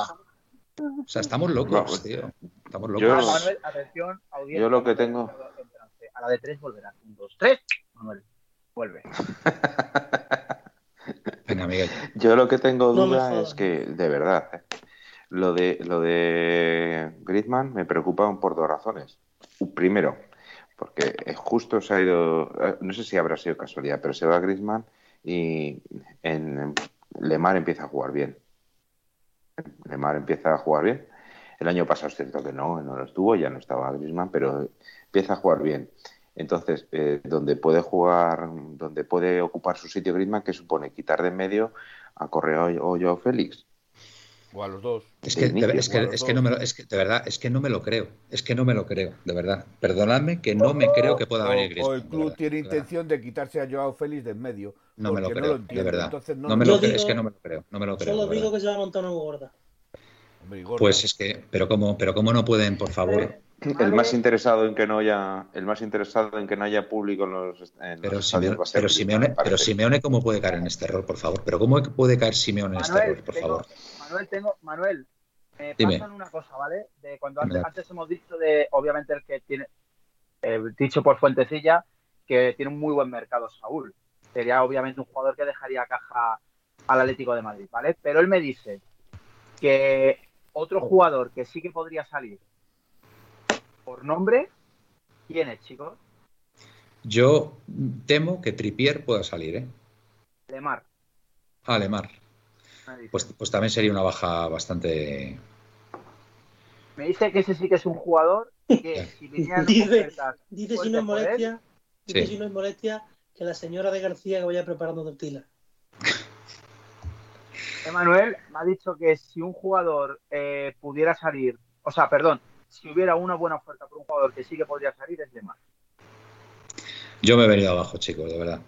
O sea, estamos locos, tío. Estamos locos. Yo, atención, audiencia, yo lo que tengo. A la de tres volverá. Un, dos, tres. Manuel, vuelve. *laughs* Venga, Miguel. Yo lo que tengo duda es que, de verdad, ¿eh? lo de lo de Griezmann me preocupa por dos razones. Primero, porque justo se ha ido, eh, no sé si habrá sido casualidad, pero se va Griezmann y en Lemar empieza a jugar bien. Lemar empieza a jugar bien. El año pasado es cierto que no, no lo estuvo, ya no estaba Griezmann, pero empieza a jugar bien. Entonces, eh, donde puede jugar, donde puede ocupar su sitio Griezmann, que supone quitar de en medio a Correa o yo Félix. O a los dos. Es que, de, es que, es que no me lo, es que, de verdad, es que no me lo creo. Es que no me lo creo, de verdad. Perdonadme que no me creo que pueda venir Griezmann. O el club tiene intención de quitarse a Joao Félix de en medio. No me lo creo, de verdad. no, me lo creo, es que no me lo creo. No me lo creo solo digo que se va a montar una gorda. Pues es que, pero cómo, pero cómo no pueden, por favor. El más interesado en que no haya, el más interesado en que no haya público en los, pero, Simeone, pero, Simeone, pero Simeone, ¿cómo puede caer en este error, por favor? Pero ¿cómo puede caer Simeone en este error, por favor? Manuel, tengo, Manuel, me pasan una cosa, ¿vale? De cuando antes, hemos dicho de, obviamente, el que tiene, eh, dicho por Fuentecilla, que tiene un muy buen mercado Saúl. Sería obviamente un jugador que dejaría caja al Atlético de Madrid, ¿vale? Pero él me dice que otro jugador que sí que podría salir por nombre, ¿quién es, chicos? Yo temo que Tripier pueda salir, ¿eh? Lemar. Ah, Lemar. Pues, pues también sería una baja bastante. Me dice que ese sí que es un jugador que si vinieran dice, dice si no es molestia, dice si no es molestia que la señora de García que vaya preparando tortilla. *laughs* Emanuel me ha dicho que si un jugador eh, pudiera salir, o sea, perdón, si hubiera una buena oferta por un jugador que sí que podría salir, es de más. Yo me he venido abajo, chicos, de verdad.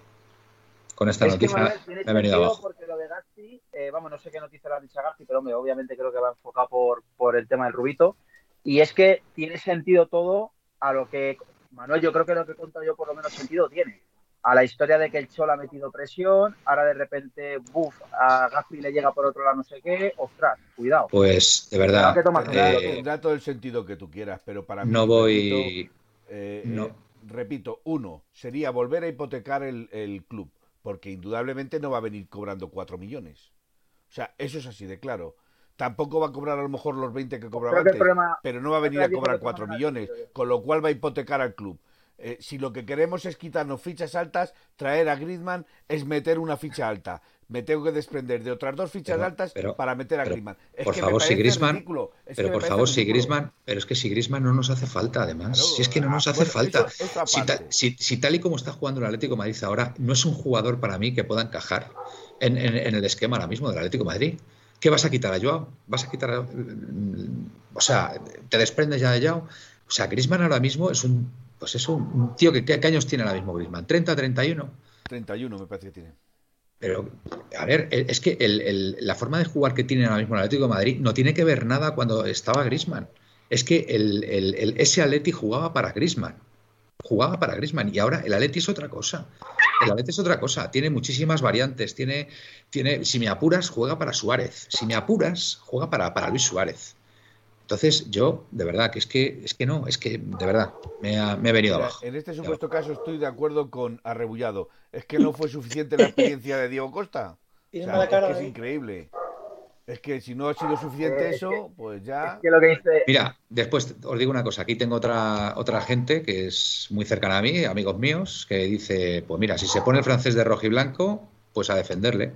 Con esta noticia me he venido abajo. Porque lo de Gatti, eh, vamos, no sé qué noticia le ha dicho pero obviamente creo que va enfocado por, por el tema del Rubito. Y es que tiene sentido todo a lo que, Manuel, yo creo que lo que he contado yo por lo menos sentido tiene a la historia de que el Cholo ha metido presión, ahora de repente, buf, a Gaspi le llega por otro lado no sé qué, ostras, cuidado. Pues, de verdad. Eh, tendrá todo el sentido que tú quieras, pero para mí. No voy. Eh, no. Eh, repito, uno, sería volver a hipotecar el, club, porque indudablemente no va a venir cobrando cuatro millones. O sea, eso es así de claro. tampoco va a cobrar a lo mejor los 20 que cobraba antes, pero no va a venir a cobrar 4 millones, con lo cual va a hipotecar al club. Eh, si lo que queremos es quitarnos fichas altas, traer a Griezmann es meter una ficha alta. Me tengo que desprender de otras dos fichas altas para meter a Griezmann. por favor, si Griezmann, pero por favor, si Griezmann, pero es que si Griezmann no nos hace falta, además, si es que no nos hace falta. si, tal y como está jugando el Atlético Madrid ahora, no es un jugador para mí que pueda encajar en, el esquema ahora mismo del Atlético Madrid. ¿Qué vas a quitar a Joao? ¿Vas a quitar a... O sea, ¿te desprendes ya de Joao? O sea, Griezmann ahora mismo es un pues eso, un tío que ¿qué años tiene ahora mismo Griezmann? ¿30, 31? 31 me parece que tiene. Pero, a ver, es que la forma de jugar que tiene ahora mismo el Atlético de Madrid no tiene que ver nada cuando estaba Griezmann. Es que el, ese Atleti jugaba para Griezmann. Jugaba para Griezmann y ahora el Atleti es otra cosa. El Atleti es otra cosa. Tiene muchísimas variantes. Tiene, tiene, si me apuras, juega para Suárez. Si me apuras, juega para, para Luis Suárez. Entonces, yo, de verdad, que es que, es que no, es que, de verdad, me, ha, me he venido abajo. En este supuesto caso estoy de acuerdo con Arrebullado. Es que no fue suficiente la experiencia de Diego Costa. es que es increíble. Es que si no ha sido suficiente eso, pues ya. Mira, después os digo una cosa. Aquí tengo otra, otra gente que es muy cercana a mí, amigos míos, que dice: Pues mira, si se pone el francés de rojo y blanco, pues a defenderle.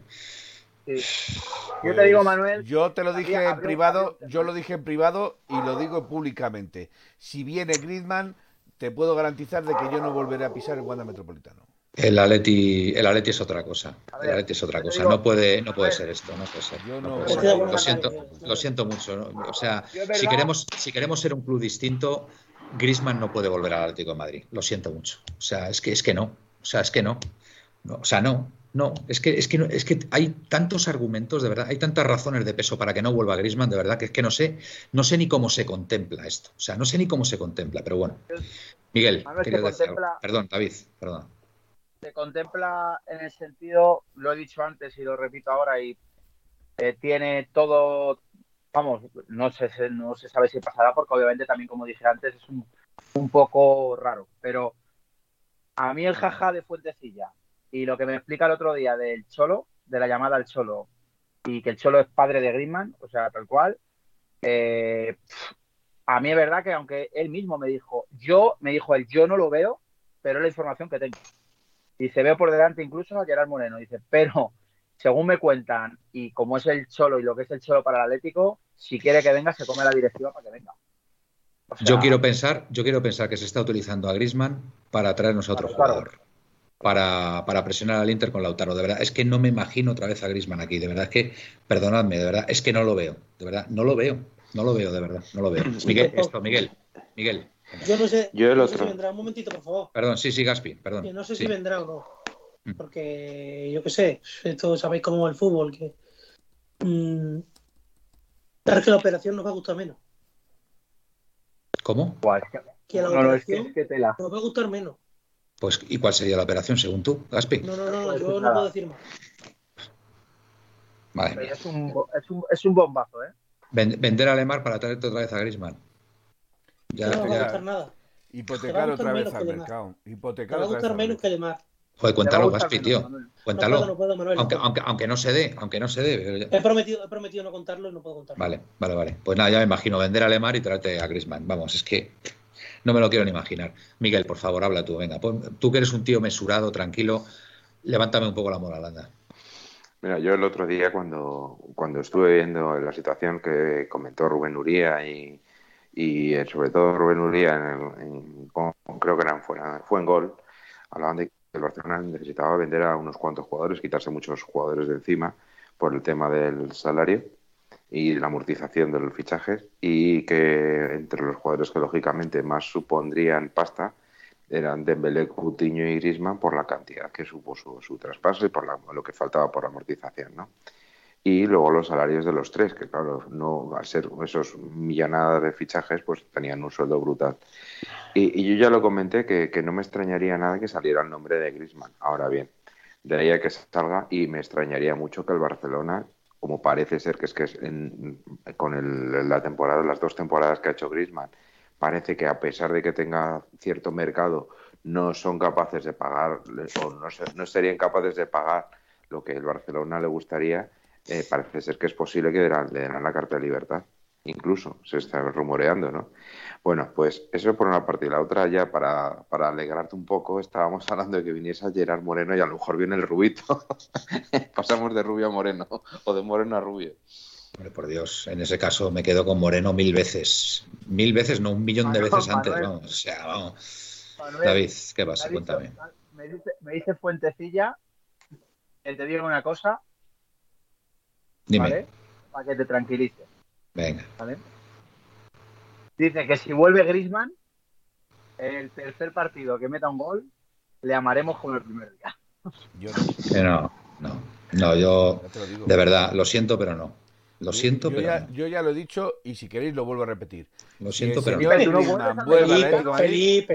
Yo te digo, Manuel. Yo te lo dije en privado, yo lo dije en privado y lo digo públicamente. Si viene Griezmann, te puedo garantizar de que yo no volveré a pisar el Wanda Metropolitano. El Atleti, el Atleti es otra cosa. el Atleti es otra cosa. no puede, no puede ser esto. No puede ser. Lo siento, lo siento mucho. O sea, si queremos, si queremos ser un club distinto, Griezmann no puede volver al Atlético de Madrid. Lo siento mucho. O sea, es que es que no. O sea, es que no. no o sea, no. No, es que, es que, es que hay tantos argumentos, de verdad, hay tantas razones de peso para que no vuelva Grisman, de verdad, que es que no sé, no sé ni cómo se contempla esto. O sea, no sé ni cómo se contempla, pero bueno. Miguel, Perdón, David, perdón. Se contempla en el sentido, lo he dicho antes y lo repito ahora, y eh, tiene todo, vamos, no sé, no se sabe si pasará, porque obviamente también, como dije antes, es un, un poco raro. Pero a mí el jaja de Fuentecilla y lo que me explica el otro día del Cholo, de la llamada al Cholo, y que el Cholo es padre de Griezmann, o sea, tal cual, eh, a mí es verdad que aunque él mismo me dijo, yo, me dijo él, yo no lo veo, pero es la información que tengo. Y se ve por delante incluso a Gerard Moreno, dice, pero según me cuentan, y como es el Cholo y lo que es el Cholo para el Atlético, si quiere que venga, se come la directiva para que venga. yo quiero pensar, yo quiero pensar que se está utilizando a Griezmann para traernos a otro jugador para, para, presionar al Inter con Lautaro. De verdad, es que no me imagino otra vez a Grisman aquí. De verdad, es que, perdonadme, de verdad, es que no lo veo. De verdad, no lo veo. No lo veo, de verdad, no lo veo. *clears throat* Miguel, esto, Miguel. Miguel. Yo no sé, Yo el otro. si vendrá. Un momentito, por favor. Perdón, sí, sí, Gaspi, perdón. Yo no sé si vendrá o no. Mm. Porque yo qué sé, todos sabéis cómo es el fútbol, que. Mmm, que la operación nos va a gustar menos. ¿Cómo? Que la operación nos va a gustar menos. Pues, ¿y cuál sería la operación según tú, Gaspi? No, no, no, yo no puedo decir más. Vale. Es un, es, un, es un bombazo, ¿eh? Vender a Lemar para traerte otra vez a Grisman. Ya, no, no va a gustar nada. Hipotecar otra vez al mercado. Hipotecar va a gustar menos que Lemar. Joder, cuéntalo, Gaspi, tío. Cuéntalo. No puedo, no puedo, aunque, aunque, aunque, no se dé, aunque no se dé. He, prometido, he prometido no contarlo y no puedo contarlo. Vale, vale, vale. Pues nada, ya me imagino vender a Lemar y traerte a Grisman. Vamos, es que no me lo quiero ni imaginar. Miguel, por favor, habla tú. Venga, tú que eres un tío mesurado, tranquilo, levántame un poco la moral, anda. Mira, yo el otro día cuando, cuando estuve viendo la situación que comentó Rubén Uría y, eh, sobre todo Rubén Uría, en creo que eran, fue, fue en gol, hablaban de que el Barcelona necesitaba vender a unos cuantos jugadores, quitarse muchos jugadores de encima por el tema del salario y la amortización de los fichajes y que entre los jugadores que lógicamente más supondrían pasta eran Dembélé, Coutinho y Griezmann por la cantidad que supuso su traspaso y por lo que faltaba por amortización, ¿no? Y luego los salarios de los tres, que claro, no al ser esos millonadas de fichajes, pues tenían un sueldo brutal. Y, yo ya lo comenté que, que, no me extrañaría nada que saliera el nombre de Griezmann. Ahora bien, de ahí a que salga y me extrañaría mucho que el Barcelona como parece ser que es que es con la temporada, las dos temporadas que ha hecho Griezmann, parece que a pesar de que tenga cierto mercado, no son capaces de pagar o no, no serían capaces de pagar lo que el Barcelona le gustaría. eh, parece ser que es posible que le den la carta de libertad. Incluso se está rumoreando, ¿no? Bueno, pues eso por una parte. Y la otra, ya para, para alegrarte un poco, estábamos *laughs* hablando de que viniese a Gerard Moreno y a lo mejor viene el rubito. *laughs* Pasamos de rubio a moreno o de moreno a rubio. Hombre, por Dios, en ese caso me quedo con Moreno mil veces. Mil veces, no un millón de veces antes, vamos. O sea, vamos. David, ¿qué pasa? Cuéntame. Me dice, me dice Fuentecilla que te diga una cosa. Dime. ¿vale? Para que te tranquilices. Venga. ¿Vale? Dice que si vuelve Grisman, el tercer partido que meta un gol, le amaremos como el primer día. Yo no. no, no, yo de verdad, lo siento, pero no. Lo siento, yo pero ya, yo ya lo he dicho y si queréis lo vuelvo a repetir. Lo siento, pero no.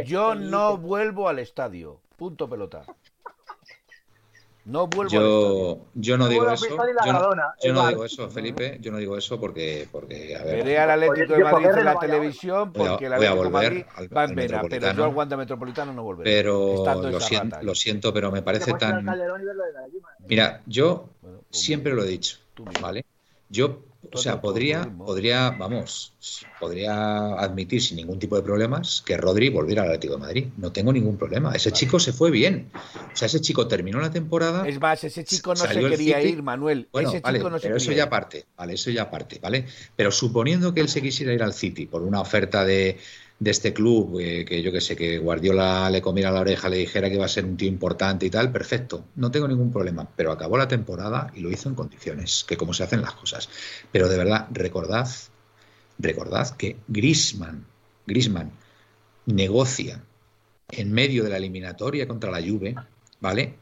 yo no vuelvo al estadio. Punto pelota. No vuelvo yo, yo no digo eso. Yo no, digo eso, Felipe. Yo no digo eso porque, porque a ver. Veré al Atlético de Madrid en la televisión porque el Atlético de Madrid va en vena, pero yo al Wanda Metropolitano no volveré. Pero lo siento, lo siento, pero me parece tan. Mira, yo siempre lo he dicho, ¿vale? Yo o sea, podría, podría, vamos, podría admitir sin ningún tipo de problemas que Rodri volviera al Atlético de Madrid. No tengo ningún problema. Ese chico se fue bien. O sea, ese chico terminó la temporada. Es más, ese chico no se quería ir, Manuel. Bueno, ese vale, pero eso ya parte, vale, eso ya parte, ¿vale? Pero suponiendo que él se quisiera ir al City por una oferta de de este club, eh, que yo que sé, que Guardiola le comiera la oreja, le dijera que iba a ser un tío importante y tal, perfecto, no tengo ningún problema, pero acabó la temporada y lo hizo en condiciones, que como se hacen las cosas. Pero de verdad, recordad, recordad que Grisman, Grisman negocia en medio de la eliminatoria contra la Juve, ¿vale?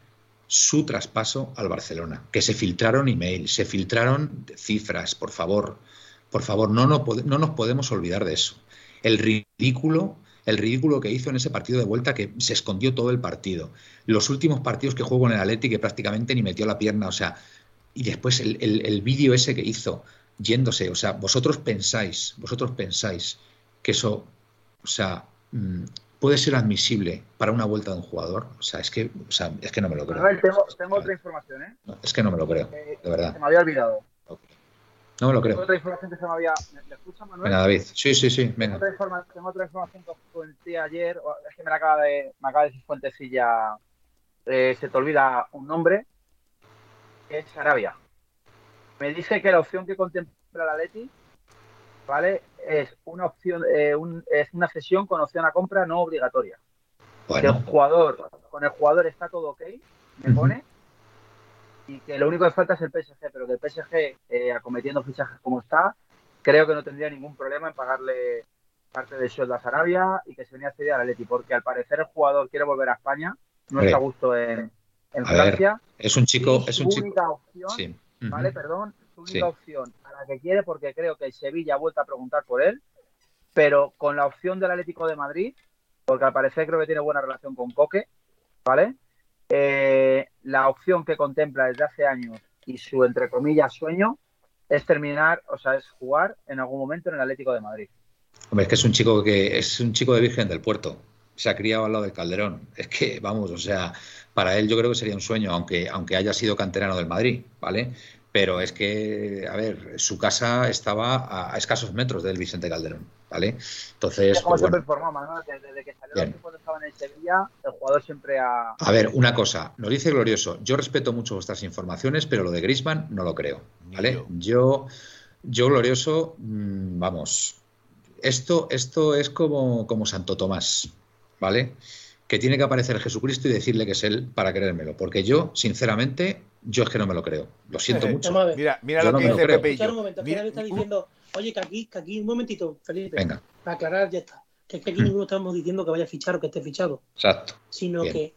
Su traspaso al Barcelona, que se filtraron emails, se filtraron cifras, por favor, por favor, no, no, no nos podemos olvidar de eso el ridículo, el ridículo que hizo en ese partido de vuelta que se escondió todo el partido. Los últimos partidos que jugó en el Atleti que prácticamente ni metió la pierna, o sea, y después el, vídeo ese que hizo yéndose, o sea, vosotros pensáis, vosotros pensáis que eso, o sea, mm, puede ser admisible para una vuelta de un jugador, o sea, es que, o sea, es que no me lo creo. tengo, otra información, ¿eh? es que no me lo creo, de verdad. Se me había olvidado. No me lo creo. Otra información que se me había. ¿Me escucha, Manuel? Venga, David. Sí, sí, sí. Venga. Tengo otra, tengo otra información que comenté ayer. Es que me acaba de, me acaba de decir Fuentecilla. Eh, se te olvida un nombre. Que es Arabia. Me dice que la opción que contempla la Leti. ¿Vale? Es una opción, eh, un, es una cesión con opción a compra no obligatoria. Bueno. El jugador, con el jugador está todo ok, me pone, y que lo único que falta es el PSG, pero que el PSG, eh, acometiendo fichajes como está, creo que no tendría ningún problema en pagarle parte del sueldo a Sarabia y que se venía a ceder al Atleti, porque al parecer el jugador quiere volver a España, no está a gusto en, Francia. es un chico, es un única opción, ¿vale? Perdón, su única opción a la que quiere, porque creo que el Sevilla ha vuelto a preguntar por él, pero con la opción del Atlético de Madrid, porque al parecer creo que tiene buena relación con Coque, ¿vale? Eh, la opción que contempla desde hace años y su, entre comillas, sueño es terminar, o sea, es jugar en algún momento en el Atlético de Madrid. Hombre, es que es un chico que es un chico de Virgen del Puerto. Se ha criado al lado del Calderón. Es que, vamos, o sea, para él yo creo que sería un sueño, aunque, aunque haya sido canterano del Madrid, ¿vale? Pero es que, a ver, su casa estaba a, escasos metros del Vicente Calderón, ¿vale? Entonces. Como pues, ¿no? Desde que salió el cuando estaba en Sevilla, el jugador siempre ha. A ver, una cosa, nos dice Glorioso, yo respeto mucho vuestras informaciones, pero lo de Grisman no lo creo, ¿vale? Yo, yo, Glorioso, mm, vamos, esto, esto es como, como Santo Tomás, ¿vale? Que tiene que aparecer Jesucristo y decirle que es él para creérmelo, porque yo, sinceramente, yo es que no me lo creo. Lo siento mucho. Mira, mira lo que dice Pepe. Un momento, mira... está diciendo, oye, que aquí, que aquí, un momentito, Felipe. Venga. Para aclarar, ya está. Que es que aquí ninguno estamos diciendo que vaya a fichar o que esté fichado. Exacto. Sino que,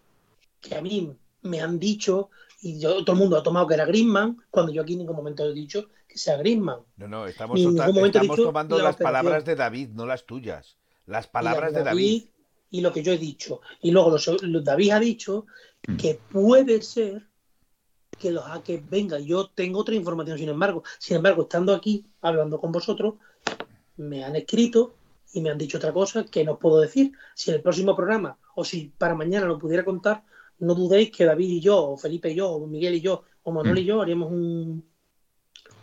que a mí me han dicho, y yo, todo el mundo ha tomado que era Griezmann, cuando yo aquí en ningún momento he dicho que sea Griezmann. No, no, estamos, estamos tomando las palabras de David, no las tuyas. Las palabras de David, Y lo que yo he dicho. Y luego David ha dicho mm. que puede ser que los hackers venga, yo tengo otra información, sin embargo, sin embargo, estando aquí hablando con vosotros, me han escrito y me han dicho otra cosa que no os puedo decir. Si en el próximo programa o si para mañana lo pudiera contar, no dudéis que David y yo, o Felipe y yo, o Miguel y yo, o Manuel y yo haríamos un,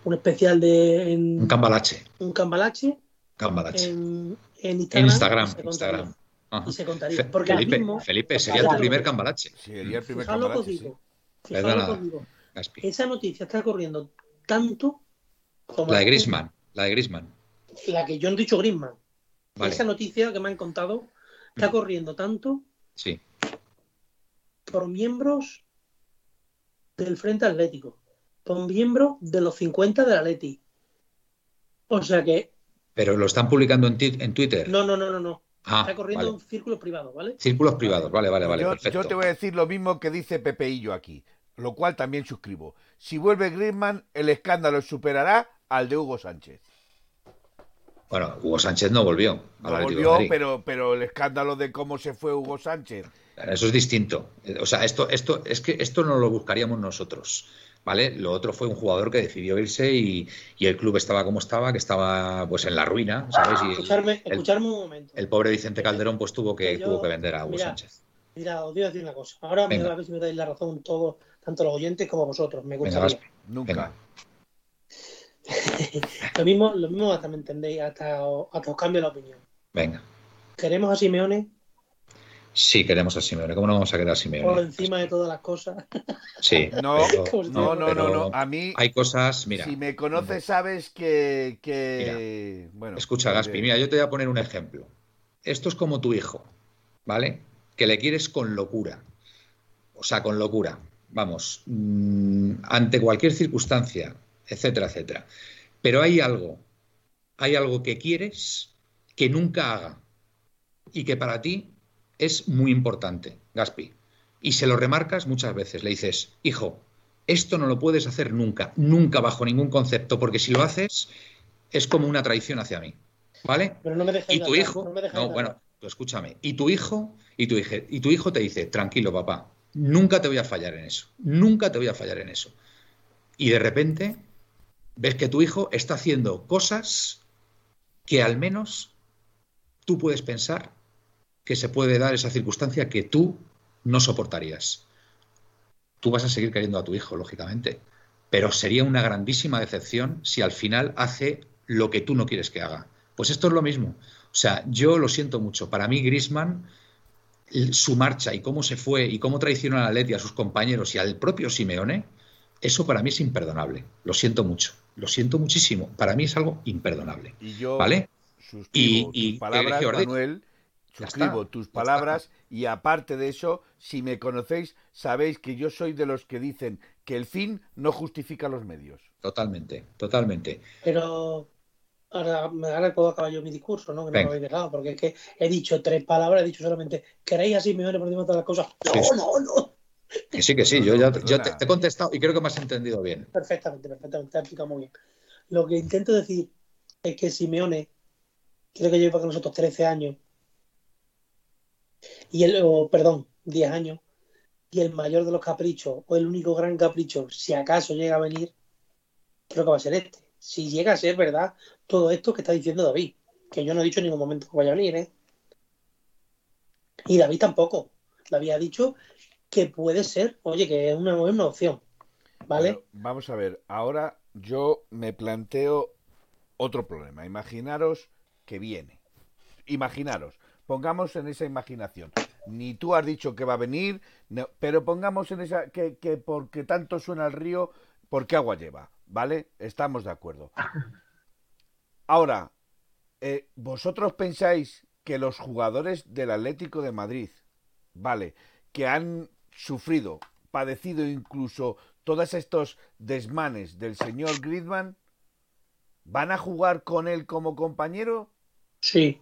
un especial de. un cambalache. Un cambalache. Cambalache. En, Instagram. En Instagram. Y se contaría. Porque Felipe, Felipe sería tu primer cambalache. Sería el primer cambalache. Sí. Esa noticia está corriendo tanto como. La de Grisman. La de Grisman. La que yo no he dicho Grisman. Esa noticia que me han contado está mm. corriendo tanto. Sí. Por miembros del Frente Atlético. Por miembros de los 50 del Atleti. O sea que. Pero lo están publicando en, en Twitter. No, no, no, no, no. Ah, está corriendo en círculos privados, ¿vale? Círculos privados, vale, vale, vale. Yo, perfecto. yo te voy a decir lo mismo que dice Pepeillo aquí, lo cual también suscribo. Si vuelve Griezmann, el escándalo superará al de Hugo Sánchez. Bueno, Hugo Sánchez no volvió. No volvió, pero, pero el escándalo de cómo se fue Hugo Sánchez. Eso es distinto. O sea, esto, esto, es que esto no lo buscaríamos nosotros. ¿Vale? Lo otro fue un jugador que decidió irse y, el club estaba como estaba, que estaba pues en la ruina, ¿sabes? Y escucharme, el, escucharme un momento. El pobre Vicente Calderón pues tuvo que, tuvo que vender a Hugo Sánchez. Mira, os voy a decir una cosa. Ahora me a ver si me dais la razón todos, tanto los oyentes como vosotros. Me gustaría. Nunca. *laughs* lo mismo, lo mismo hasta me entendéis, hasta, hasta os cambio la opinión. Venga. ¿Queremos a Simeone? Sí, queremos a Simeone. ¿Cómo no vamos a querer a Simeone? Por encima de todas las cosas. Sí. *laughs* No, no, no, no, A mí. Hay cosas, mira. Si me conoces, sabes que. que... bueno. Escucha, Gaspi, mira, yo te voy a poner un ejemplo. Esto es como tu hijo, ¿vale? Que le quieres con locura. O sea, con locura. Vamos, mm, ante cualquier circunstancia, etcétera, etcétera. Pero hay algo, hay algo que quieres que nunca haga y que para ti es muy importante, Gaspi. Y se lo remarcas muchas veces, le dices, hijo, esto no lo puedes hacer nunca, nunca bajo ningún concepto, porque si lo haces es como una traición hacia mí. ¿Vale? Pero no me y tu hijo, no, bueno, escúchame, y tu hijo, y tu, hijo, y tu hijo te dice, tranquilo papá, nunca te voy a fallar en eso, nunca te voy a fallar en eso. Y de repente ves que tu hijo está haciendo cosas que al menos tú puedes pensar que se puede dar esa circunstancia que tú no soportarías. Tú vas a seguir queriendo a tu hijo, lógicamente, pero sería una grandísima decepción si al final hace lo que tú no quieres que haga. Pues esto es lo mismo. O sea, yo lo siento mucho. Para mí, Grisman, su marcha y cómo se fue y cómo traicionó a Leti, a sus compañeros y al propio Simeone, eso para mí es imperdonable. Lo siento mucho. Lo siento muchísimo. Para mí es algo imperdonable. Y yo ¿vale? y, palabras, Manuel, suscribo tus palabras y aparte de eso, si me conocéis, sabéis que yo soy de los que dicen que el fin no justifica los medios. Totalmente, totalmente. Pero ahora, ahora puedo acabar yo mi discurso, ¿no? Que no lo habéis dejado, porque es que he dicho tres palabras, he dicho solamente, ¿queréis así me por encima de todas las cosas? No, no, no. Que sí, que sí, yo ya, te, he contestado y creo que me has entendido bien. Perfectamente, perfectamente, te has explicado muy bien. Lo que intento decir es que Simeone, creo que lleva con nosotros 13 años, y el, perdón, 10 años, y el mayor de los caprichos, o el único gran capricho, si acaso llega a venir, creo que va a ser este. Si llega a ser verdad todo esto que está diciendo David, que yo no he dicho en ningún momento que vaya a venir, ¿eh? Y David tampoco. David ha dicho que puede ser, oye, que es una, buena opción. ¿Vale? vamos a ver, ahora yo me planteo otro problema. Imaginaros que viene. Imaginaros, pongamos en esa imaginación. Ni tú has dicho que va a venir, pero pongamos en esa que, que porque tanto suena el río, porque agua lleva, ¿vale? Estamos de acuerdo. Ahora, eh, vosotros pensáis que los jugadores del Atlético de Madrid, ¿vale? Que han sufrido, padecido incluso todos estos desmanes del señor Griezmann, ¿van a jugar con él como compañero? Sí.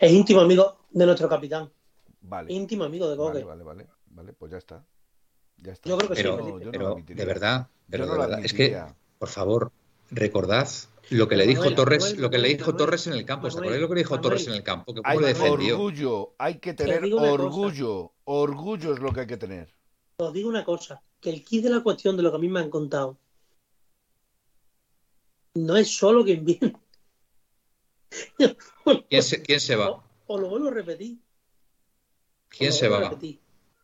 Es íntimo amigo de nuestro capitán. Vale. Íntimo amigo de Coque. Vale, vale, vale, pues ya está. Ya está. Yo creo que pero, sí. Pero, de verdad, pero de verdad. Es que, por favor, recordad lo que le dijo Torres, lo que le dijo Torres en el campo. ¿Os acordáis lo que le dijo Torres en el campo? Que hay orgullo, hay que tener orgullo. Orgullo es lo que hay que tener. Os digo una cosa, que el kit de la cuestión de lo que a mí me han contado no es solo quien viene. ¿Quién se, quién se va? O, lo vuelvo a repetir. ¿Quién se va?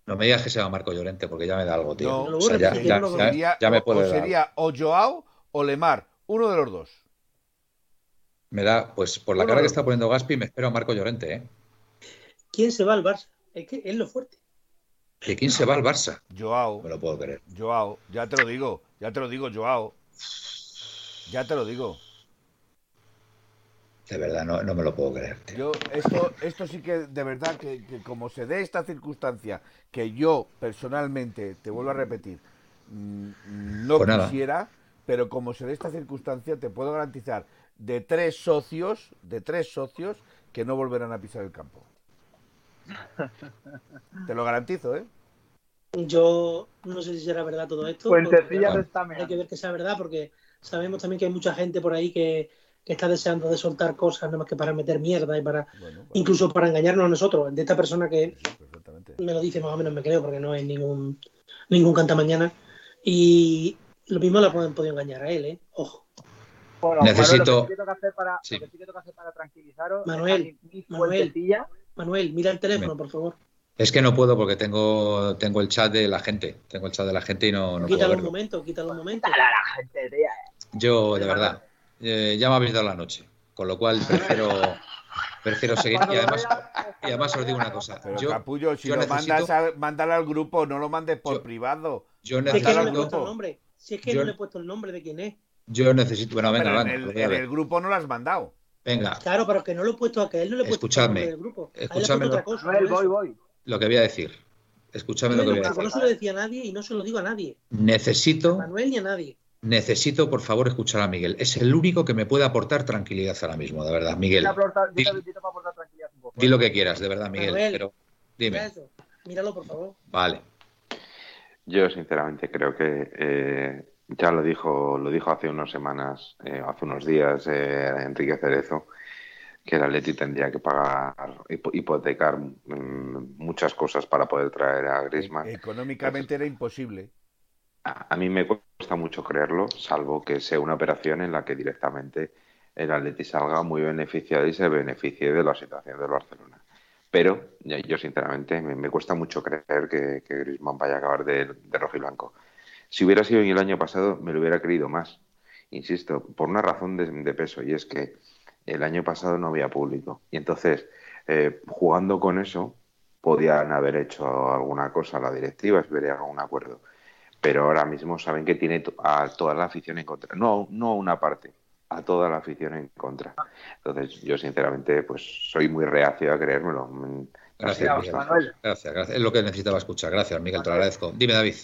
No me digas que se va Marco Llorente porque ya me da algo, tío. No, o sea, ya, ya, ya, me puede o sería o Joao o Lemar, uno de los dos. Me da, pues por la cara que está poniendo Gaspi, me espero a Marco Llorente, ¿eh? ¿Quién se va al Barça? Es que es lo fuerte. ¿De quién se va al Barça? Joao. Me lo puedo creer. Joao, ya te lo digo, ya te lo digo, Joao. Ya te lo digo. De verdad, no, me lo puedo creer. Yo, esto, esto sí que, de verdad, que, como se dé esta circunstancia, que yo personalmente, te vuelvo a repetir, mm, no pues quisiera, pero como se dé esta circunstancia, te puedo garantizar de tres socios, de tres socios, que no volverán a pisar el campo. Te lo garantizo, ¿eh? Yo no sé si será verdad todo esto. Hay que ver que sea verdad porque sabemos también que hay mucha gente por ahí que, está deseando de soltar cosas, nada más que para meter mierda y para incluso para engañarnos a nosotros. De esta persona que me lo dice más o menos me creo porque no hay ningún ningún canta mañana y lo mismo lo pueden podido engañar a él, ¿eh? Ojo. Necesito. lo que hacer para, para tranquilizaros. Manuel, Manuel, Manuel, mira el teléfono, por favor. Es que no puedo porque tengo, tengo el chat de la gente. Tengo el chat de la gente y no, no quítalo puedo. un momento, quítalo un momento. la gente, tía. Yo, de verdad, eh, ya me habéis dado la noche. Con lo cual prefiero, *laughs* prefiero seguir. Y además, y además os digo una cosa. yo, Capullo, si lo mandas mándalo al grupo, no lo mandes por privado. Yo necesito. Si es que no le he puesto el nombre. Si es que no le he puesto el nombre de quién es. Yo necesito. Bueno, venga, En el, en el grupo no lo has mandado. Venga. Claro, pero que no lo he puesto a que él no le he puesto escuchadme, el grupo. Escuchadme. Lo, cosa, voy, voy. Lo que voy a decir. Escúchame lo que voy a decir. No se lo decía a nadie y no se lo digo a nadie. Necesito. A Manuel ni a nadie. Necesito, por favor, escuchar a Miguel. Es el único que me puede aportar tranquilidad ahora mismo, de verdad. Miguel. di, lo que quieras, de verdad, Miguel. pero dime. Míralo, por favor. Vale. Yo, sinceramente, creo que eh, ya lo dijo, lo dijo hace unas semanas, eh, hace unos días, eh, Enrique Cerezo, que el Atleti tendría que pagar, hipotecar mm, muchas cosas para poder traer a Griezmann. Económicamente era imposible. A, mí me cuesta mucho creerlo, salvo que sea una operación en la que directamente el Atleti salga muy beneficiado y se beneficie de la situación del Barcelona. Pero yo, sinceramente, me, cuesta mucho creer que, que Griezmann vaya a acabar de, de rojo y blanco. Si hubiera sido en el año pasado, me lo hubiera creído más. Insisto, por una razón de, peso, y es que el año pasado no había público. Y entonces, eh, jugando con eso, podían haber hecho alguna cosa la directiva, esperé algún acuerdo. Pero ahora mismo saben que tiene a toda la afición en contra. No, no una parte, a toda la afición en contra. Entonces, yo sinceramente, pues soy muy reacio a creérmelo. Gracias, Manuel. Gracias, gracias. Es lo que necesitaba escuchar. Gracias, Miguel, te lo agradezco. Dime, David.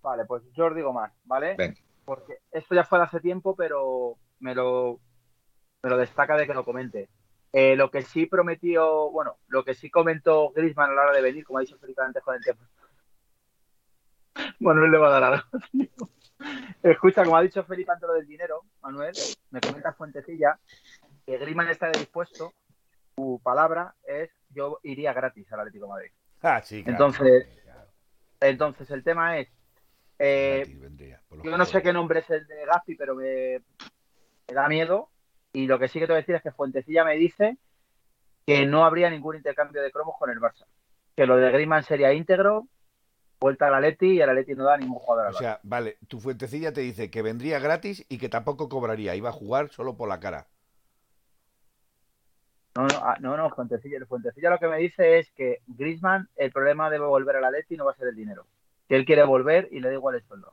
Vale, pues yo os digo más, ¿vale? Porque esto ya fue de hace tiempo, pero me lo, me lo destaca de que lo comente. Eh, lo que sí prometió, bueno, lo que sí comentó Grisman a la hora de venir, como ha dicho Felipe antes con el tiempo. Manuel le va a dar algo. *laughs* Escucha, como ha dicho Felipe antes lo del dinero, Manuel, me comenta Fuentecilla que Grisman está dispuesto. Su palabra es: yo iría gratis al Atlético de Madrid. Ah, sí, Entonces, entonces el tema es eh, yo no sé qué nombre es el de Gaspi, pero me, da miedo. Y lo que sí que te voy a decir es que Fuentecilla me dice que no habría ningún intercambio de cromos con el Barça. Que lo de Griezmann sería íntegro, vuelta a la Leti y a la Leti no da ningún jugador al O sea, vale, tu Fuentecilla te dice que vendría gratis y que tampoco cobraría, iba a jugar solo por la cara. No, no, ah, no, no Fuentecilla, Fuentecilla lo que me dice es que Griezmann, el problema de volver a la Leti no va a ser el dinero que él quiere volver y le da igual el sueldo.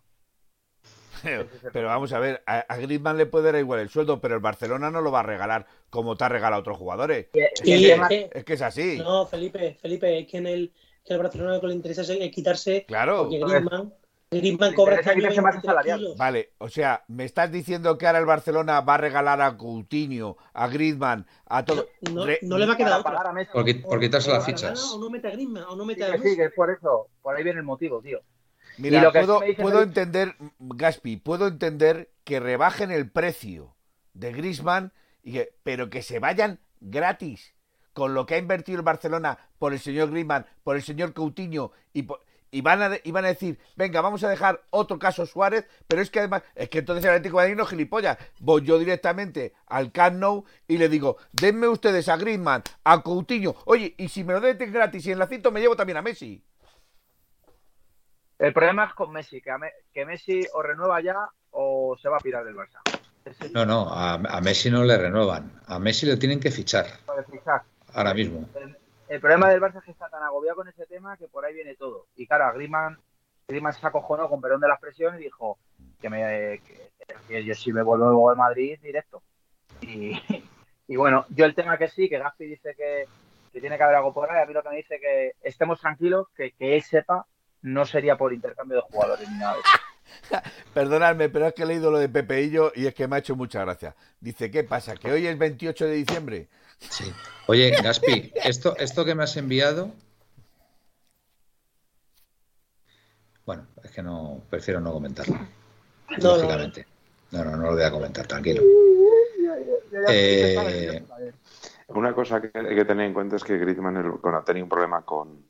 *laughs* Pero, vamos a ver, a, Griezmann le puede dar igual el sueldo, pero el Barcelona no lo va a regalar como te ha regalado a otros jugadores. es, que, es, así. No, Felipe, Felipe, es que en el, que el Barcelona lo que le interesa es quitarse. Claro. Porque Griezmann, Griezmann cobra este año Vale, o sea, me estás diciendo que ahora el Barcelona va a regalar a Coutinho, a Griezmann, a todo. No, no, le va a quedar otra. Por, por, quitarse las fichas. O no mete a Griezmann, o no mete a Sí, que es por eso. Por ahí viene el motivo, tío. Mira, puedo, puedo entender, Gaspi, puedo entender que rebajen el precio de Griezmann, y que, pero que se vayan gratis con lo que ha invertido el Barcelona por el señor Griezmann, por el señor Coutinho y por, y van, a, y van a decir, venga, vamos a dejar otro caso Suárez, pero es que además, es que entonces el Atlético de Madrid no gilipollas. Voy yo directamente al Camp Nou y le digo, denme ustedes a Griezmann, a Coutinho, oye, y si me lo den gratis y en la cito me llevo también a Messi. El problema es con Messi, que, que Messi o renueva ya o se va a pirar del Barça. No, no, a, Messi no le renuevan. A Messi le tienen que fichar. Ahora mismo. El, problema del Barça es que está tan agobiado con ese tema que por ahí viene todo. Y claro, a Griezmann, Griezmann se acojonó con perdón de la expresión y dijo que, me, yo sí me vuelvo al Madrid directo. Y, y, bueno, yo el tema que sí, que Gaspi dice que, tiene que haber algo por ahí, a mí lo que me dice que estemos tranquilos, que, que él sepa, no sería por intercambio de jugadores ni nada de eso. *laughs* Perdonadme, pero es que he leído lo de Pepeillo y es que me ha hecho mucha gracia. Dice, ¿qué pasa? ¿Que hoy es 28 de diciembre? Sí. Oye, Gaspi, esto, esto que me has enviado. Bueno, es que no, prefiero no comentarlo. lógicamente. No, no, no lo voy a comentar, tranquilo. Eh, una cosa que hay que tener en cuenta es que Griezmann ha tenido un problema con,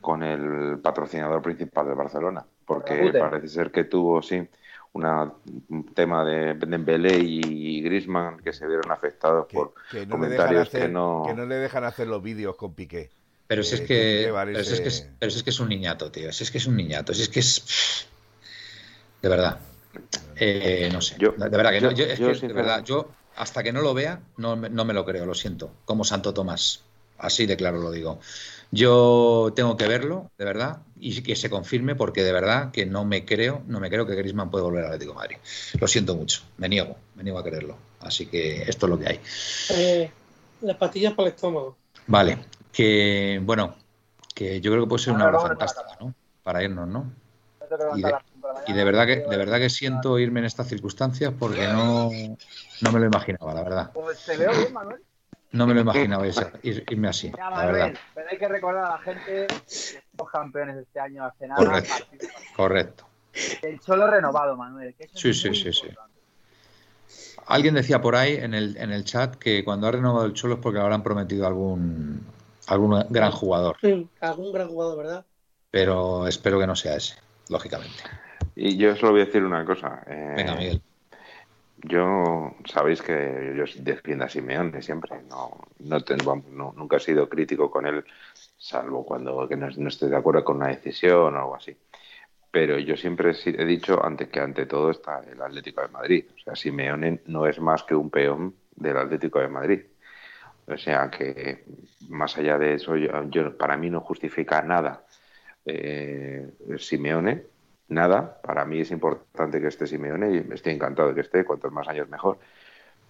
con el patrocinador principal de Barcelona, porque parece ser que tuvo, sí, una, un tema de Dembélé y Griezmann que se vieron afectados por comentarios que no... Que no le dejan hacer los vídeos con Piqué. Pero si es que, pero es que es, pero es que es un niñato, tío. Si es que es un niñato. Si es que es... De verdad. Eh, no sé. de verdad que no. Yo, es que, de verdad, yo hasta que no lo vea, no, no me lo creo, lo siento. Como Santo Tomás. Así de claro lo digo. Yo tengo que verlo, de verdad, y que se confirme, porque de verdad que no me creo, no me creo que Grisman pueda volver al Atlético de Madrid. Lo siento mucho, me niego, me niego a creerlo. Así que esto es lo que hay. Eh, las pastillas para el estómago. Vale, que bueno, que yo creo que puede ser una hora fantástica, ¿no? Para irnos, ¿no? Y de, verdad que de verdad que siento irme en estas circunstancias porque no, no me lo imaginaba, la verdad. Pues te veo bien, Manuel. No me lo imaginaba *laughs* irme así. pero hay que recordar a la gente que somos campeones este año hace nada. Correcto. Correcto. El Cholo renovado, Manuel. sí, sí, sí, sí. Alguien decía por ahí en el, en el chat que cuando ha renovado el Cholo es porque le habrán prometido algún, algún gran jugador. Sí, algún gran jugador, ¿verdad? Pero espero que no sea ese, lógicamente. Y yo solo voy a decir una cosa. Eh, Venga, Miguel. Yo sabéis que yo defiendo a Simeone siempre, no, no tengo, nunca he sido crítico con él, salvo cuando no, estoy de acuerdo con una decisión o algo así. Pero yo siempre he dicho antes que ante todo está el Atlético de Madrid. O sea, Simeone no es más que un peón del Atlético de Madrid. O sea que más allá de eso, yo, para mí no justifica nada eh, Simeone nada. Para mí es importante que esté Simeone y estoy encantado de que esté, cuantos más años mejor.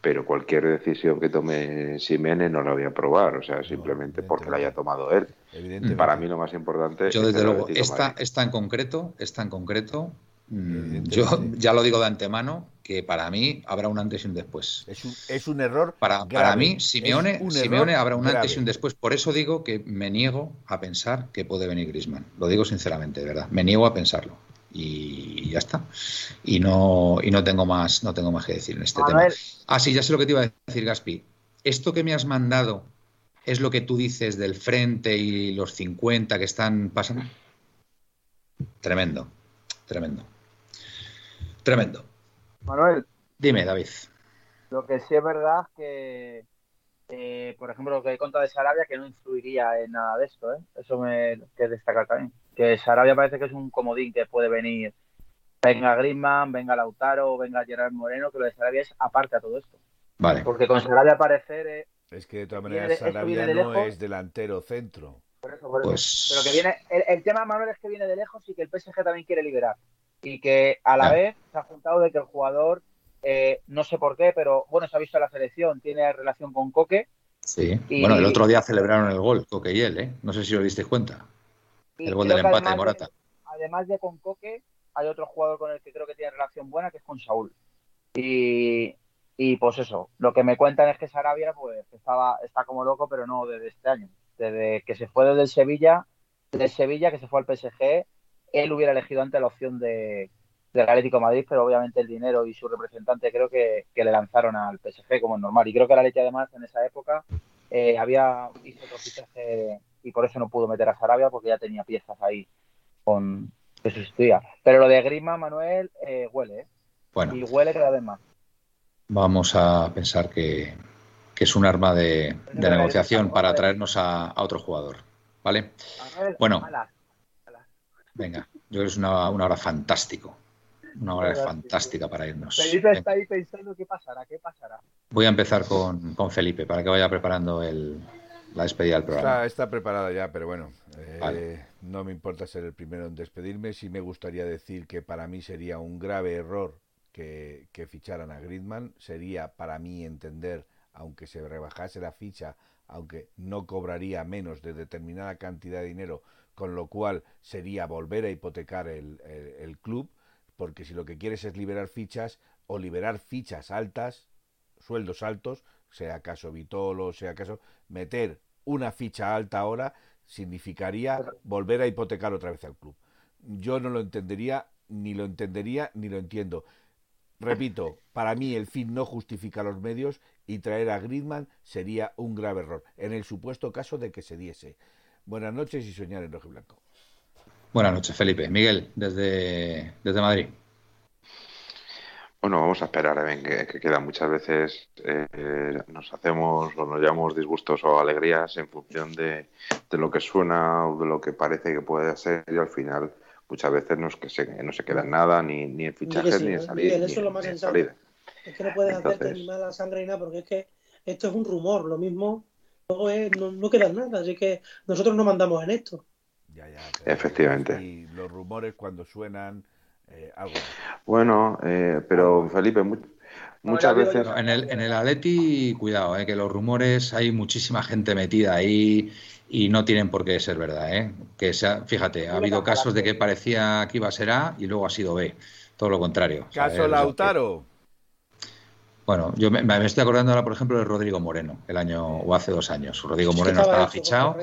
Pero cualquier decisión que tome Simeone no la voy a probar, o sea, simplemente porque la haya tomado él. Para mí lo más importante. Yo desde luego, esta, está en concreto, está en concreto. Mm, yo ya lo digo de antemano que para mí habrá un antes y un después. Es un, error. Para, para mí, Simeone, Simeone habrá un antes y un después. Por eso digo que me niego a pensar que puede venir Grisman. Lo digo sinceramente, de verdad. Me niego a pensarlo y ya está. Y no, y no tengo más, no tengo más que decir en este tema. Ah, sí, ya sé lo que te iba a decir, Gaspi. Esto que me has mandado es lo que tú dices del frente y los 50 que están pasando. Tremendo, tremendo. Tremendo. Manuel. Dime, David. Lo que sí es verdad que, eh, por ejemplo, lo que he contado de Sarabia, que no influiría en nada de esto, ¿eh? Eso me que destacar también que Sarabia parece que es un comodín que puede venir. Venga Griezmann, venga Lautaro, venga Gerard Moreno, que lo de Sarabia es aparte a todo esto. Vale. Porque con Sarabia parecer... Eh, es que de todas maneras Sarabia no es delantero centro. Por eso, por eso. Pues Pero que viene, el, tema, Manuel, es que viene de lejos y que el PSG también quiere liberar. Y que a la vez se ha juntado de que el jugador, eh, no sé por qué, pero bueno, se ha visto en la selección, tiene relación con Coque. Sí. Bueno, el otro día celebraron el gol, Coque y él, ¿eh? No sé si lo disteis cuenta el gol del empate de Morata. además de con Coque, hay otro jugador con el que creo que tiene relación buena, que es con Saúl. Y, y pues eso, lo que me cuentan es que Sarabia pues estaba, está como loco, pero no desde este año. Desde que se fue desde el Sevilla, del Sevilla, que se fue al PSG, él hubiera elegido antes la opción de, del Atlético Madrid, pero obviamente el dinero y su representante creo que, que, le lanzaron al PSG como es normal. Y creo que la leche además en esa época eh, había hizo otro fichaje y por eso no pudo meter a Sarabia porque ya tenía piezas ahí con que sustituía. Pero lo de Grima, Manuel, eh, huele, ¿eh? Bueno. Y huele cada vez más. Vamos a pensar que, es un arma de, negociación para traernos a, otro jugador. ¿Vale? bueno. Venga, yo creo que es una, hora fantástico. una hora fantástica para irnos. Felipe está ahí pensando qué pasará, qué pasará. Voy a empezar con, Felipe para que vaya preparando el, la despedida del programa. Está, preparada ya, pero bueno, eh, no me importa ser el primero en despedirme. Sí me gustaría decir que para mí sería un grave error que, que ficharan a Gridman. Sería, para mí, entender, aunque se rebajase la ficha, aunque no cobraría menos de determinada cantidad de dinero, con lo cual sería volver a hipotecar el, el, club, porque si lo que quieres es liberar fichas o liberar fichas altas, sueldos altos, sea caso Vitolo, sea caso, meter una ficha alta ahora significaría volver a hipotecar otra vez al club. Yo no lo entendería, ni lo entendería, ni lo entiendo. Repito, para mí el fin no justifica los medios y traer a Griezmann sería un grave error, en el supuesto caso de que se diese. Buenas noches y soñar en rojo y blanco. Buenas noches, Felipe. Miguel, desde, desde Madrid. Bueno, vamos a esperar a ver que, que queda muchas veces eh, nos hacemos o nos llamamos disgustos o alegrías en función de, lo que suena o de lo que parece que puede ser y al final muchas veces no, que se, no se queda en nada ni, ni en fichajes ni en salida. eso es lo más sensato. Es que no puedes hacerte ni mala sangre ni nada porque es que esto es un rumor, lo mismo no, no, queda nada, así que nosotros no mandamos en esto. Ya, ya, Efectivamente. Y los rumores cuando suenan, eh, algo. Bueno, eh, pero Felipe, muchas veces. En el, en el Atleti, cuidado, eh, que los rumores, hay muchísima gente metida ahí y no tienen por qué ser verdad. Eh. Que sea, fíjate, ha habido casos de que parecía que iba a ser A y luego ha sido B. Todo lo contrario. Caso Lautaro. Bueno, yo me, estoy acordando ahora, por ejemplo, de Rodrigo Moreno, el año o hace dos años. Rodrigo Moreno estaba, fichado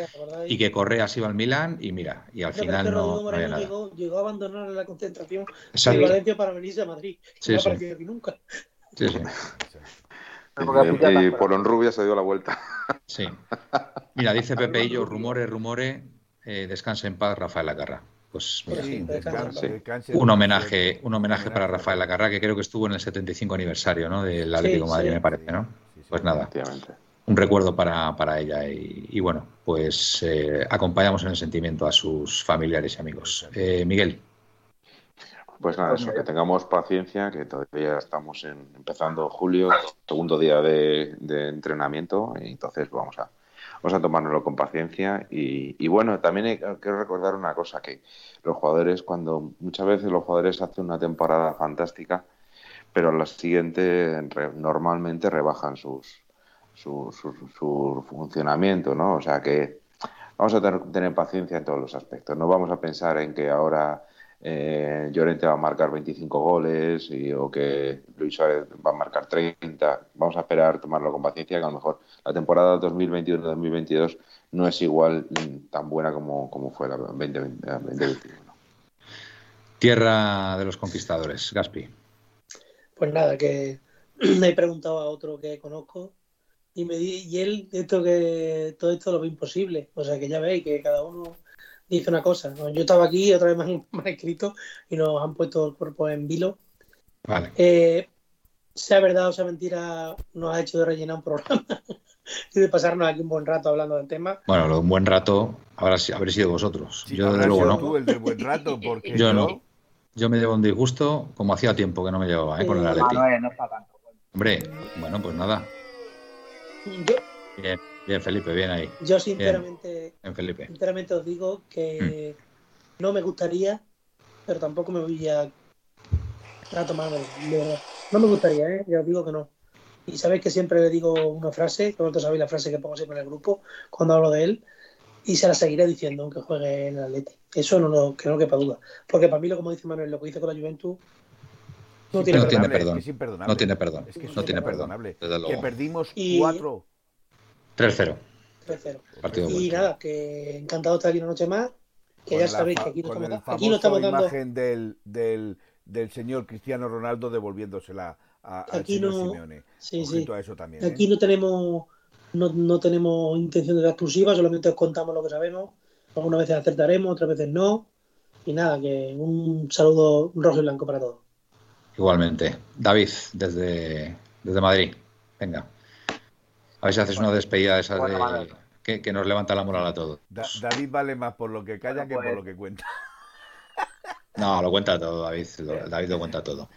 y que Correa se iba al Milán y mira, y al final no, no había nada. Llegó, llegó, a abandonar la concentración de Valencia para venirse a Madrid. Sí, no sí. aquí nunca. Sí, sí. Y, por Honrubia se dio la vuelta. Sí. Mira, dice Pepe y yo, rumores, rumores, eh, descanse en paz Rafael Lacarra pues un homenaje, un homenaje para Rafael Lacarra, que creo que estuvo en el 75 aniversario ¿no? del Atlético de Madrid, me parece, ¿no? Pues nada, un recuerdo para, para ella y, bueno, pues eh, acompañamos en el sentimiento a sus familiares y amigos. Eh, Miguel. Pues nada, eso, que tengamos paciencia, que todavía estamos empezando julio, segundo día de, de entrenamiento, y entonces vamos a, vamos a tomárnoslo con paciencia y, bueno, también quiero recordar una cosa, que los jugadores, cuando muchas veces los jugadores hacen una temporada fantástica, pero la siguiente normalmente rebajan sus, su, funcionamiento, ¿no? O sea que vamos a tener, paciencia en todos los aspectos. No vamos a pensar en que ahora eh, Llorente va a marcar 25 goles y, o que Luis Suárez va a marcar 30. Vamos a esperar, tomarlo con paciencia, que a lo mejor la temporada 2021-2022 no es igual tan buena como, como fue la 2021. Tierra de los conquistadores, Gaspi. Pues nada, que *clears throat* me he preguntado a otro que conozco y me y él esto que todo esto lo ve imposible. O sea que ya veis que cada uno dice una cosa. Yo estaba aquí, otra vez me han, *laughs* escrito y nos han puesto el cuerpo en vilo. Vale. Eh, sea verdad o sea mentira, nos ha hecho de rellenar un programa *laughs* y de pasarnos aquí un buen rato hablando del tema. Bueno, un buen rato habrá, habréis sido vosotros. yo, desde luego, no. Tú el buen rato, porque yo no. Yo me llevo un disgusto como hacía tiempo que no me llevaba ¿eh? con el Atleti. no está tanto. Hombre, bueno, pues nada. Bien. Bien, Felipe, bien ahí. Yo sinceramente, Felipe. sinceramente os digo que mm. no me gustaría, pero tampoco me voy a, a tomar de verdad. No me gustaría, ¿eh? ya os digo que no. Y sabéis que siempre le digo una frase, que vosotros sabéis la frase que pongo siempre en el grupo cuando hablo de él, y se la seguiré diciendo aunque juegue en el Atleti. Eso no lo, que no quepa duda. Porque para mí, lo como dice Manuel, lo que hice con la Juventud no tiene, perdón. No tiene perdón. Es que no tiene perdón. Que perdimos cuatro 3-0. 3-0. Y nada, que encantado de estar aquí una noche más. Que ya sabéis que aquí no estamos, aquí no estamos dando. imagen del, del, del señor Cristiano Ronaldo devolviéndosela a, aquí al no, Simeone. Sí, sí. A eso también, aquí ¿eh? no tenemos no, no, tenemos intención de dar exclusiva, solamente os contamos lo que sabemos. Algunas veces acertaremos, otras veces no. Y nada, que un saludo rojo y blanco para todos. Igualmente. David, desde, desde Madrid. Venga. A ver si haces una despedida de esas de, que, nos levanta la moral a todos. David vale más por lo que calla que por pues lo que cuenta. *laughs* No, lo cuenta todo, David. David lo cuenta todo.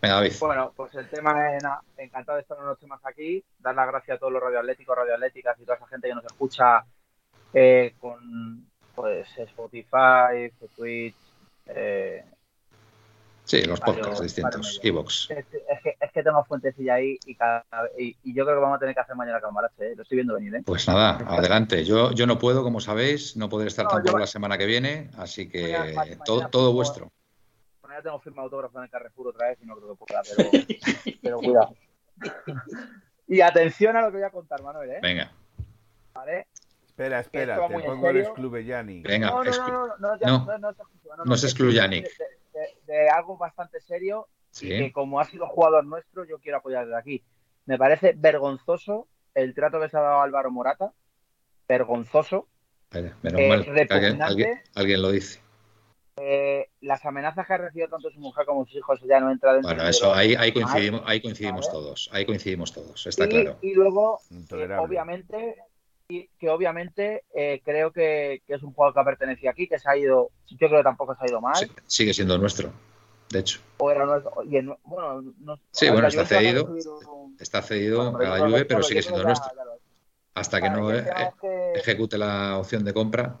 Venga, David. Bueno, pues el tema es encantado de estar una noche más aquí. Dar las gracias a todos los radioatléticos, radioatléticas y toda esa gente que nos escucha eh, con pues Spotify, Twitch, eh, Sí, los podcasts distintos, Evox. Es, que, es que tengo fuentecilla ahí y, cada, y, yo creo que vamos a tener que hacer mañana cambalache, ¿eh? lo estoy viendo venir. ¿eh? Pues nada, adelante. Yo, yo no puedo, como sabéis, no podré estar no, tampoco la semana que viene, así que todo, todo vuestro. Bueno, ya tengo firmado autógrafo en el Carrefour otra vez y no creo que pueda, pero, pero cuidado. y atención a lo que voy a contar, Manuel. ¿eh? Venga. ¿Vale? Espera, espera, te pongo el. Venga, no, no, no, no, no, no, no, de, algo bastante serio y que como ha sido jugador nuestro, yo quiero apoyar desde aquí. Me parece vergonzoso el trato que se ha dado a Álvaro Morata. Vergonzoso. menos mal alguien, alguien, lo dice. Eh, las amenazas que ha recibido tanto su mujer como sus hijos ya no entra dentro bueno eso ahí, ahí coincidimos ahí coincidimos todos ahí coincidimos todos está y, claro y luego eh, obviamente que obviamente eh, creo que, es un juego que pertenecía aquí, que se ha ido, yo creo que tampoco se ha ido mal. sigue siendo nuestro, de hecho. O era nuestro, bueno, no, sí, bueno, está cedido, está cedido a la Juve, pero sigue siendo nuestro. Hasta que no ejecute la opción de compra.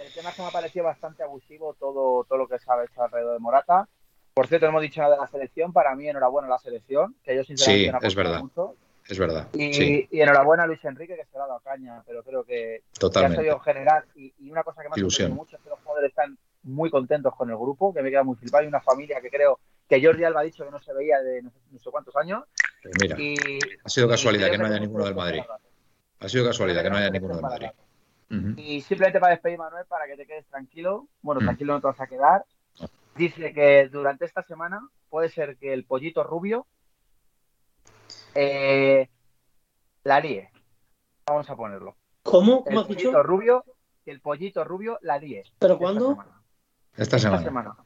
El tema es que me ha parecido bastante abusivo todo, todo lo que se ha hecho alrededor de Morata. Por cierto, no hemos dicho nada de la selección. Para mí, enhorabuena la selección, que yo sinceramente sí, es verdad. Mucho es verdad. Y, enhorabuena a Luis Enrique, que se le ha dado caña, pero creo que, Totalmente. ha sabido generar. Y, una cosa que me ha mucho es que los jugadores están muy contentos con el grupo, que me queda muy flipado. Hay una familia que creo que Jordi Alba ha dicho que no se veía de no sé, cuántos años. Pues mira, ha sido casualidad que no haya ninguno del Madrid. Ha sido casualidad que no haya ninguno del Madrid. Y simplemente para despedir, Manuel, para que te quedes tranquilo. Bueno, tranquilo no te vas a quedar. Dice que durante esta semana puede ser que el pollito rubio eh, la líe. Vamos a ponerlo. ¿Cómo? ¿Cómo el pollito rubio, el pollito rubio la líe. ¿Pero cuándo? Esta semana.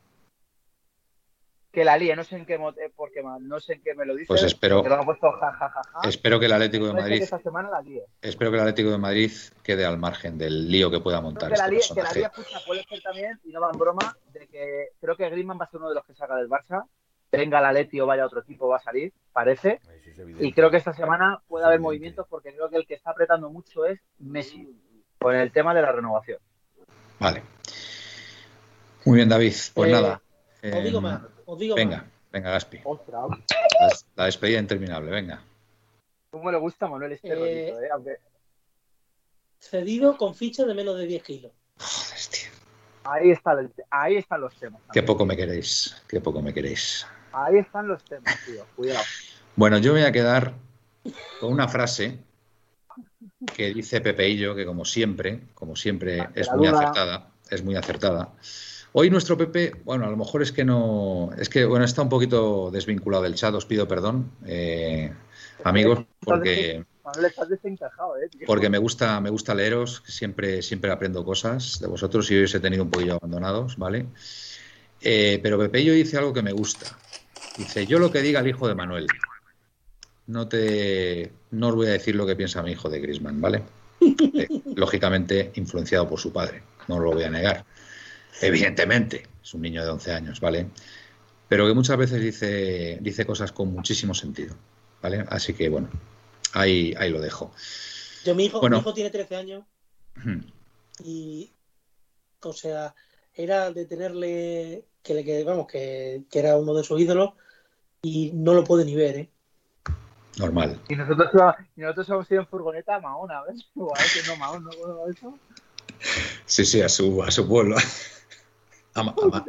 Que la líe, no sé en qué eh, porque no sé en qué me lo dice. Pues espero. Que lo puesto ja, ja, ja, espero que el Atlético de Madrid. esta semana la líe. Espero que el Atlético de Madrid quede al margen del lío que pueda montar. Que la, líe, que la líe, puede ser también, y no va en broma, de que creo que Griezmann va a ser uno de los que salga del Barça venga la Leti o vaya otro equipo, va a salir, parece. y creo que esta semana puede haber movimientos porque creo que el que está apretando mucho es Messi, con el tema de la renovación. Vale. Muy bien, David. Pues eh, nada. os digo em, más. Os digo venga, venga, Gaspi. La, despedida interminable, venga. ¿Cómo le gusta a Manuel este eh, eh? Cedido con ficha de menos de 10 kilos. Joder, tío. Ahí, está ahí están los temas. Qué poco me queréis, qué poco me queréis. Ahí están los temas, tío. Cuidado. Bueno, yo voy a quedar con una frase que dice Pepeillo, que como siempre, como siempre, es muy acertada. Es muy acertada. Hoy nuestro Pepe, bueno, a lo mejor es que no, es que bueno, está un poquito desvinculado del chat, os pido perdón, eh, amigos, porque ¿eh? porque me gusta, me gusta leeros, siempre, siempre aprendo cosas de vosotros y hoy os he tenido un poquillo abandonados, ¿vale? Eh, pero Pepeillo dice algo que me gusta. Dice, yo lo que diga el hijo de Manuel. No te no os voy a decir lo que piensa mi hijo de Grisman, ¿vale? Eh, lógicamente influenciado por su padre, no os lo voy a negar. Evidentemente, es un niño de 11 años, ¿vale? Pero que muchas veces dice, dice cosas con muchísimo sentido, ¿vale? Así que, bueno, ahí, ahí lo dejo. Yo, mi hijo, mi hijo tiene 13 años y, o sea, era de tenerle, que, le, que vamos, que, que era uno de sus ídolos y no lo puede ni ver, ¿eh? Normal. Y nosotros, y nosotros hemos ido en furgoneta a Mahona, ¿ves? *laughs* Igual que no Mahón, ¿no? eso? Sí, sí, a su, a su pueblo. A, a.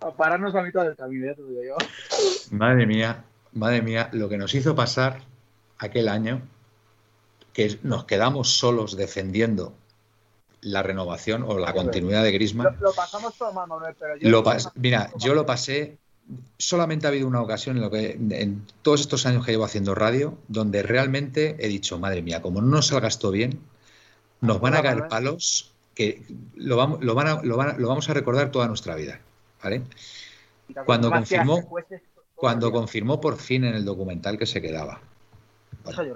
A pararnos a mitad del camino, ya te digo yo. Madre mía, madre mía, lo que nos hizo pasar aquel año, que nos quedamos solos defendiendo la renovación o la continuidad de Grisman. Lo, pasamos todo mal, Manuel, pero yo. mira, yo lo pasé. Solamente ha habido una ocasión en lo que en todos estos años que llevo haciendo radio, donde realmente he dicho, madre mía, como no nos salga esto bien, nos van a caer palos que lo vamos, lo, van a, lo, van lo vamos a recordar toda nuestra vida. ¿vale? Cuando confirmó, cuando confirmó por fin en el documental que se quedaba.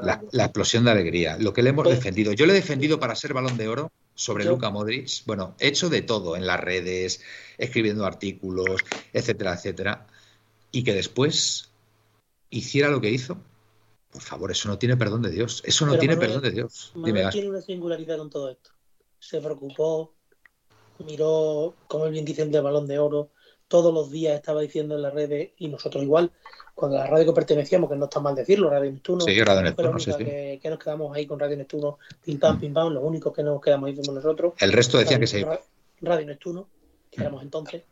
la, explosión de alegría, lo que le hemos defendido. Yo le he defendido para ser balón de oro sobre Luca Modric, bueno, hecho de todo en las redes, escribiendo artículos, etcétera, etcétera, y que después hiciera lo que hizo, por favor, eso no tiene perdón de Dios. Eso no tiene perdón de Dios. Dime, tiene una singularidad con todo esto. Se preocupó, miró, como el bien dicen, del balón de oro. Todos los días estaba diciendo en las redes, y nosotros igual, cuando la radio que pertenecíamos, que no está mal decirlo, Radio Neptuno, sí, Radio Neptuno, sí, Que, nos quedamos ahí con Radio Neptuno, pim pam, pim pam, los únicos que nos quedamos ahí fuimos nosotros. El resto decían que se Radio Neptuno, que éramos entonces.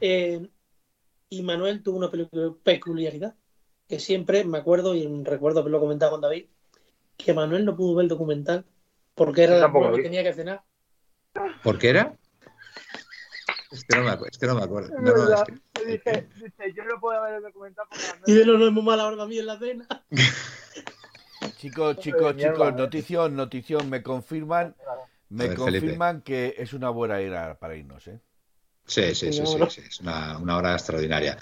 Eh, y Manuel tuvo una peculiaridad que siempre me acuerdo y recuerdo haberlo comentado con David, que Manuel no pudo ver el documental porque era la que tenía que cenar. ¿Por qué era? Es que no me, es que no me acuerdo. No, no, es que... dice, dice, yo no puedo ver el documental porque Y de no, no es muy mala hora a mí en la cena. *laughs* chicos, chicos, chicos, notición, notición, me confirman, me confirman que es una buena era para irnos, ¿eh? Sí, sí, sí, sí, es una, hora extraordinaria.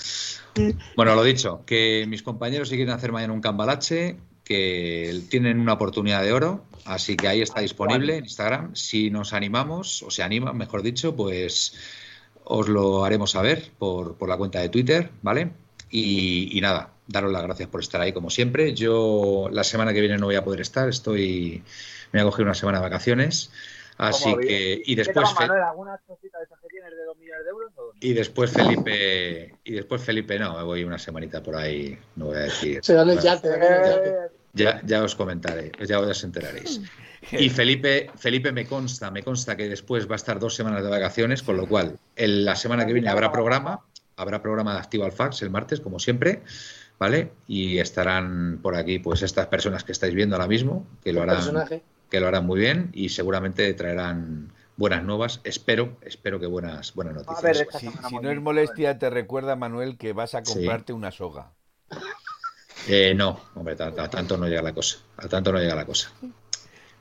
Bueno, lo dicho, que mis compañeros si quieren hacer mañana un cambalache, que tienen una oportunidad de oro, así que ahí está disponible en Instagram. Si nos animamos, o se animan, mejor dicho, pues os lo haremos saber por, por la cuenta de Twitter, ¿vale? Y, y, nada, daros las gracias por estar ahí como siempre. Yo la semana que viene no voy a poder estar, estoy, me voy a coger una semana de vacaciones. Así que, y después. Y después Felipe, y después Felipe, no, me voy una semanita por ahí, no voy a decir. ya, ya os comentaré, ya os enteraréis. Y *laughs* Felipe, Felipe me consta, me consta que después va a estar dos semanas de vacaciones, con lo cual la semana que viene habrá programa, habrá programa de Activo al Fax el martes, como siempre, ¿vale? Y estarán por aquí, pues estas personas que estáis viendo ahora mismo, que lo harán que lo harán muy bien y seguramente traerán buenas nuevas. Espero, espero que buenas, buenas noticias. si, no es molestia, te recuerda, Manuel, que vas a comprarte una soga. Eh, no, hombre, a, tanto no llega la cosa. A tanto no llega la cosa.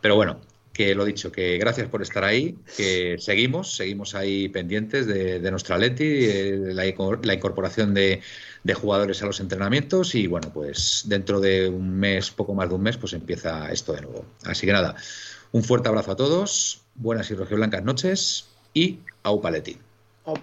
Pero bueno, que lo dicho, que gracias por estar ahí, que seguimos, seguimos ahí pendientes de, nuestra Leti, eh, la, la, incorporación de, de jugadores a los entrenamientos y bueno, pues dentro de un mes, poco más de un mes, pues empieza esto de nuevo. Así que nada, un fuerte abrazo a todos, buenas y blancas noches y au Au